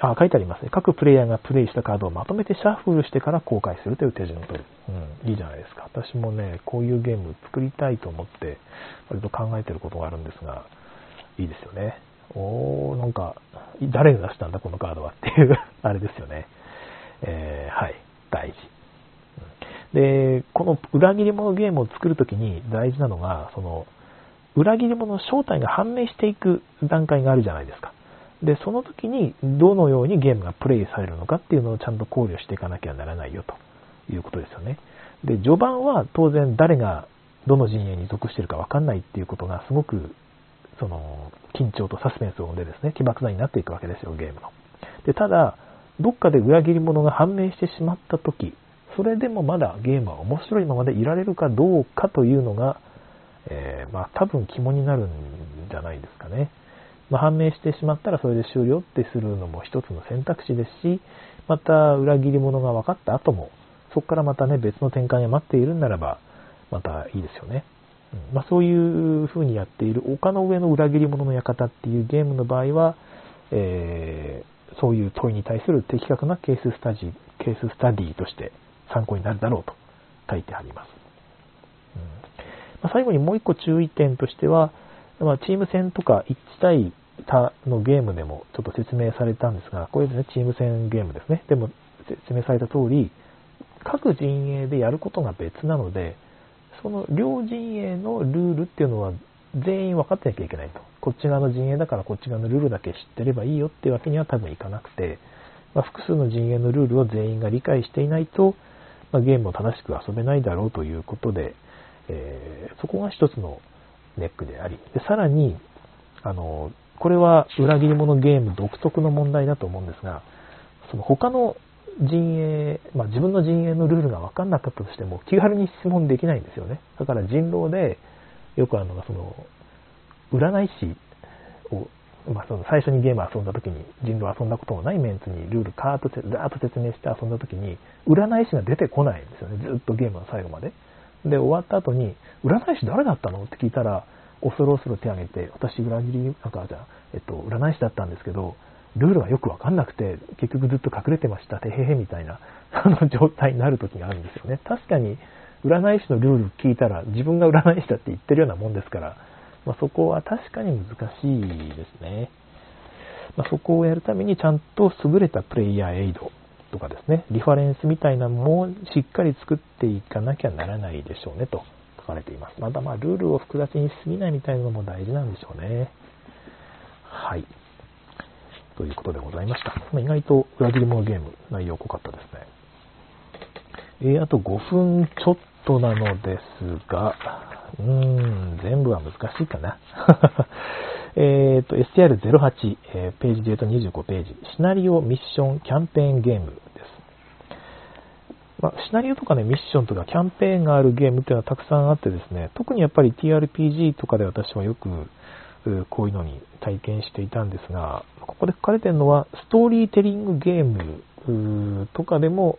あ、書いてありますね。各プレイヤーがプレイしたカードをまとめてシャッフルしてから公開するという手順を取る。うん、いいじゃないですか。私もね、こういうゲーム作りたいと思って、割と考えてることがあるんですが、いいですよね。おー、なんか、誰が出したんだ、このカードはっていうあれですよね。えー、はい、大事。で、この裏切り者ゲームを作るときに大事なのが、その、裏切り者の正体が判明していく段階があるじゃないですか。で、その時にどのようにゲームがプレイされるのかっていうのをちゃんと考慮していかなきゃならないよということですよね。で、序盤は当然誰がどの陣営に属してるかわかんないっていうことがすごくその緊張とサスペンスを生んでですね、起爆剤になっていくわけですよ、ゲームの。で、ただ、どっかで裏切り者が判明してしまった時、それでもまだゲームは面白いままでいられるかどうかというのが、えー、まあ多分肝になるんじゃないですかね。まあ、判明してしまったらそれで終了ってするのも一つの選択肢ですし、また裏切り者が分かった後も、そこからまたね、別の展開が待っているならば、またいいですよね。まあ、そういう風にやっている丘の上の裏切り者の館っていうゲームの場合は、えー、そういう問いに対する的確なケーススタジー、ケーススタディとして参考になるだろうと書いてあります。うんま、最後にもう一個注意点としては、まあ、チーム戦とか1対他のゲームでもちょっと説明されたんですが、これですね、チーム戦ゲームですね。でも説明された通り、各陣営でやることが別なので、その両陣営のルールっていうのは全員分かってなきゃいけないと。こっち側の陣営だからこっち側のルールだけ知ってればいいよっていうわけには多分いかなくて、まあ、複数の陣営のルールを全員が理解していないと、まあ、ゲームを正しく遊べないだろうということで、えー、そこが一つのネックであり、でさらに、あの、これは裏切り者ゲーム独特の問題だと思うんですが、その他の陣営、まあ、自分の陣営のルールが分かんなかったとしても、気軽に質問できないんですよね。だから人狼で、よくあるのが、その、占い師を、まあ、その最初にゲーム遊んだ時に、人狼遊んだこともないメンツにルールカーッと、ザーッと説明して遊んだ時に、占い師が出てこないんですよね。ずっとゲームの最後まで。で、終わった後に、占い師誰だったの？って聞いたら、恐る恐る手を挙げて、私裏切り、なんか、じゃあ、えっと、占い師だったんですけど、ルールがよくわかんなくて、結局ずっと隠れてました、てへへみたいな、その状態になる時があるんですよね。確かに、占い師のルール聞いたら、自分が占い師だって言ってるようなもんですから、まあ、そこは確かに難しいですね。まあ、そこをやるためにちゃんと優れたプレイヤーエイドとかですね、リファレンスみたいなのもしっかり作っていかなきゃならないでしょうねと書かれています。またまあルールを複雑にしすぎないみたいなのも大事なんでしょうね。はい。ということでございました。まあ、意外と裏切り者ゲーム内容濃かったですね。えー、あと5分ちょっとなのですが、うーん、全部は難しいかな。えっと、STR08、えー、ページで言うと25ページ。シナリオ、ミッション、キャンペーンゲームですまあ、シナリオとかね、ミッションとかキャンペーンがあるゲームっていうのはたくさんあってですね、特にやっぱり TRPG とかで私はよくこういうのに体験していたんですが、ここで書かれてるのはストーリーテリングゲームとかでも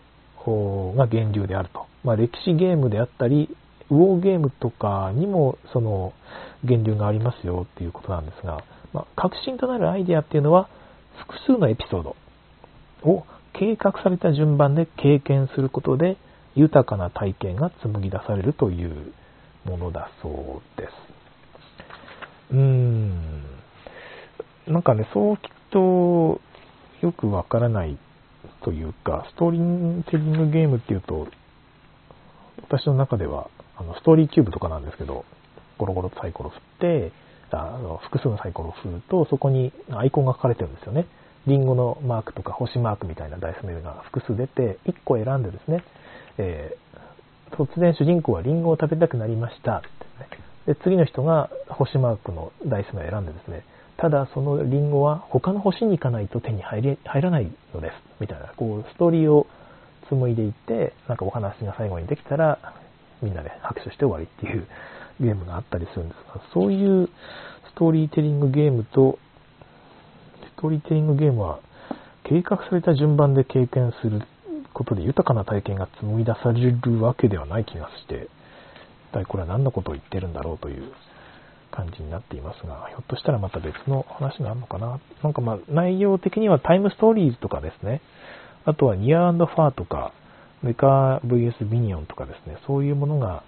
が源流であると。まあ、歴史ゲームであったり、ウォーゲームとかにもその源流がありますよっていうことなんですが、まあ、革新となるアイデアっていうのは複数のエピソードを計画された順番で経験することで豊かな体験が紡ぎ出されるというものだそうです。うーん。なんかね、そう聞くとよくわからないというか、ストーリーテリングゲームっていうと、私の中ではあのストーリーキューブとかなんですけど、ゴロゴロとサイコロ振って、あの複数のサイコロを振ると、そこにアイコンが書かれてるんですよね。リンゴのマークとか星マークみたいなダイスの色が複数出て、1個選んでですね、えー、突然主人公はリンゴを食べたくなりましたって、ね、で次の人が星マークのダイスの選んでですね、ただそのリンゴは他の星に行かないと手に入入らないのです、みたいな、こうストーリーを紡いでいって、なんかお話が最後にできたら、みんなで拍手して終わりっていうゲームがあったりするんですが、そういうストーリーテリングゲームと、ストーリーテリングゲームは計画された順番で経験することで豊かな体験が紡ぎ出されるわけではない気がして、一体これは何のことを言ってるんだろうという感じになっていますが、ひょっとしたらまた別の話があるのかな。なんかまあ内容的にはタイムストーリーズとかですね、あとはニアファーとか、メカ VS ミニオンとかですね、そういうものが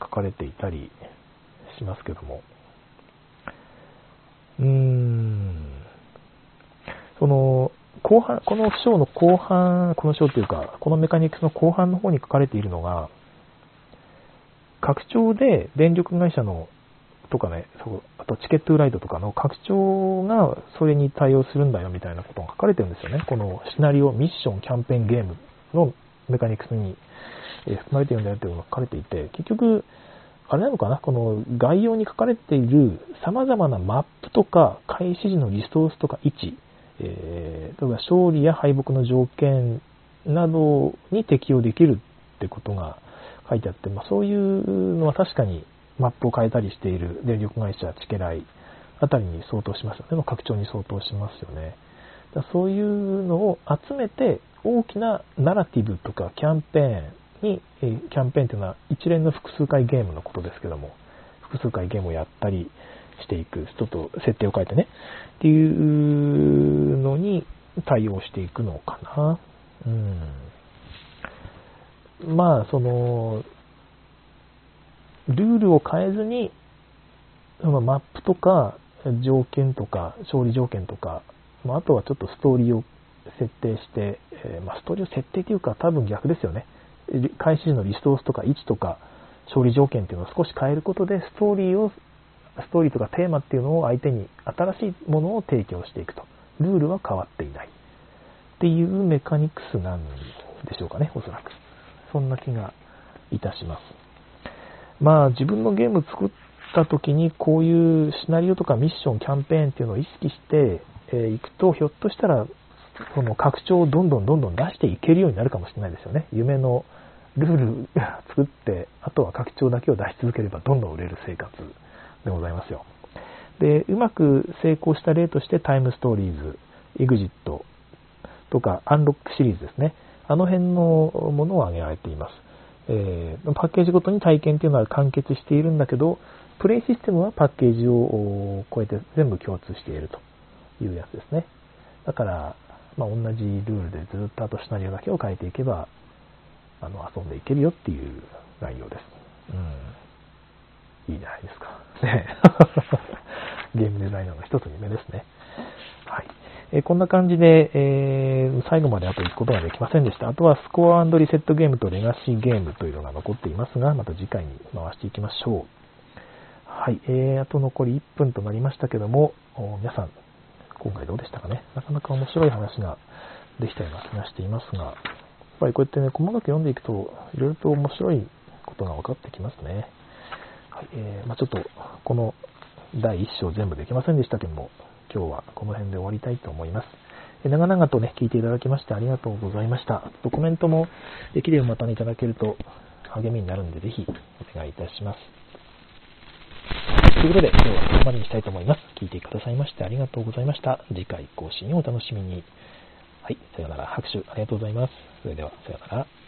書かれていたりしますけども、うーん、その、後半、この章の後半、この章というか、このメカニクスの後半の方に書かれているのが、拡張で電力会社のとかね、そうあとチケットライドとかの拡張がそれに対応するんだよみたいなことが書かれてるんですよね。このシナリオ、ミッション、キャンペーンゲームのメカニクスに含まれているんだよっていうのが書かれていて、結局、あれなのかな、この概要に書かれている様々なマップとか開始時のリソースとか位置、えー、例えば勝利や敗北の条件などに適用できるってことが書いてあって、まあ、そういうのは確かにマップを変えたりしている電力会社チケライあたりに相当しますよね。拡張に相当しますよね。だそういうのを集めて大きなナラティブとかキャンペーンに、えキャンペーンというのは一連の複数回ゲームのことですけども、複数回ゲームをやったりしていく、ちょっと設定を変えてね、っていうのに対応していくのかな。うん。まあ、その、ルールを変えずに、マップとか条件とか勝利条件とか、まあ、あとはちょっとストーリーを設定して、えー、まあ、ストーリーを設定というか多分逆ですよね。開始時のリソースとか位置とか勝利条件っていうのを少し変えることでストーリーを、ストーリーとかテーマっていうのを相手に新しいものを提供していくと。ルールは変わっていない。っていうメカニクスなんでしょうかね、おそらく。そんな気がいたします。まあ自分のゲーム作った時にこういうシナリオとかミッション、キャンペーンっていうのを意識して、えー、くと、ひょっとしたらその拡張をどんどんどんどん出していけるようになるかもしれないですよね。夢のルール作って、あとは拡張だけを出し続ければどんどん売れる生活でございますよ。で、うまく成功した例としてタイムストーリーズ、エグジットとかアンロックシリーズですね。あの辺のものを挙げられています。えー、パッケージごとに体験っていうのは完結しているんだけど、プレイシステムはパッケージを超えて全部共通しているというやつですね。だから、まあ、同じルールでずっとあとシナリオだけを変えていけば、あの、遊んでいけるよっていう内容です。うん。いいじゃないですか。ね ゲームデザイナーの一つに目ですね。はい。えこんな感じで、えー、最後まであと行くことができませんでした。あとはスコアリセットゲームとレガシーゲームというのが残っていますが、また次回に回していきましょう。はい、えー、あと残り1分となりましたけども、皆さん、今回どうでしたかね？なかなか面白い話ができたような気がしていますが、やっぱりこうやってね、細かく読んでいくと、いろいろと面白いことが分かってきますね。はい、えー、まあ、ちょっと、この第1章全部できませんでしたけども、今日はこの辺で終わりたいと思います。長々とね、聞いていただきましてありがとうございました。とコメントもできるようまたね、いただけると励みになるんで、ぜひお願いいたします。ということで、今日はここまでにしたいと思います。聞いてくださいましてありがとうございました。次回更新をお楽しみに。はい、さようなら。拍手ありがとうございます。それでは、さようなら。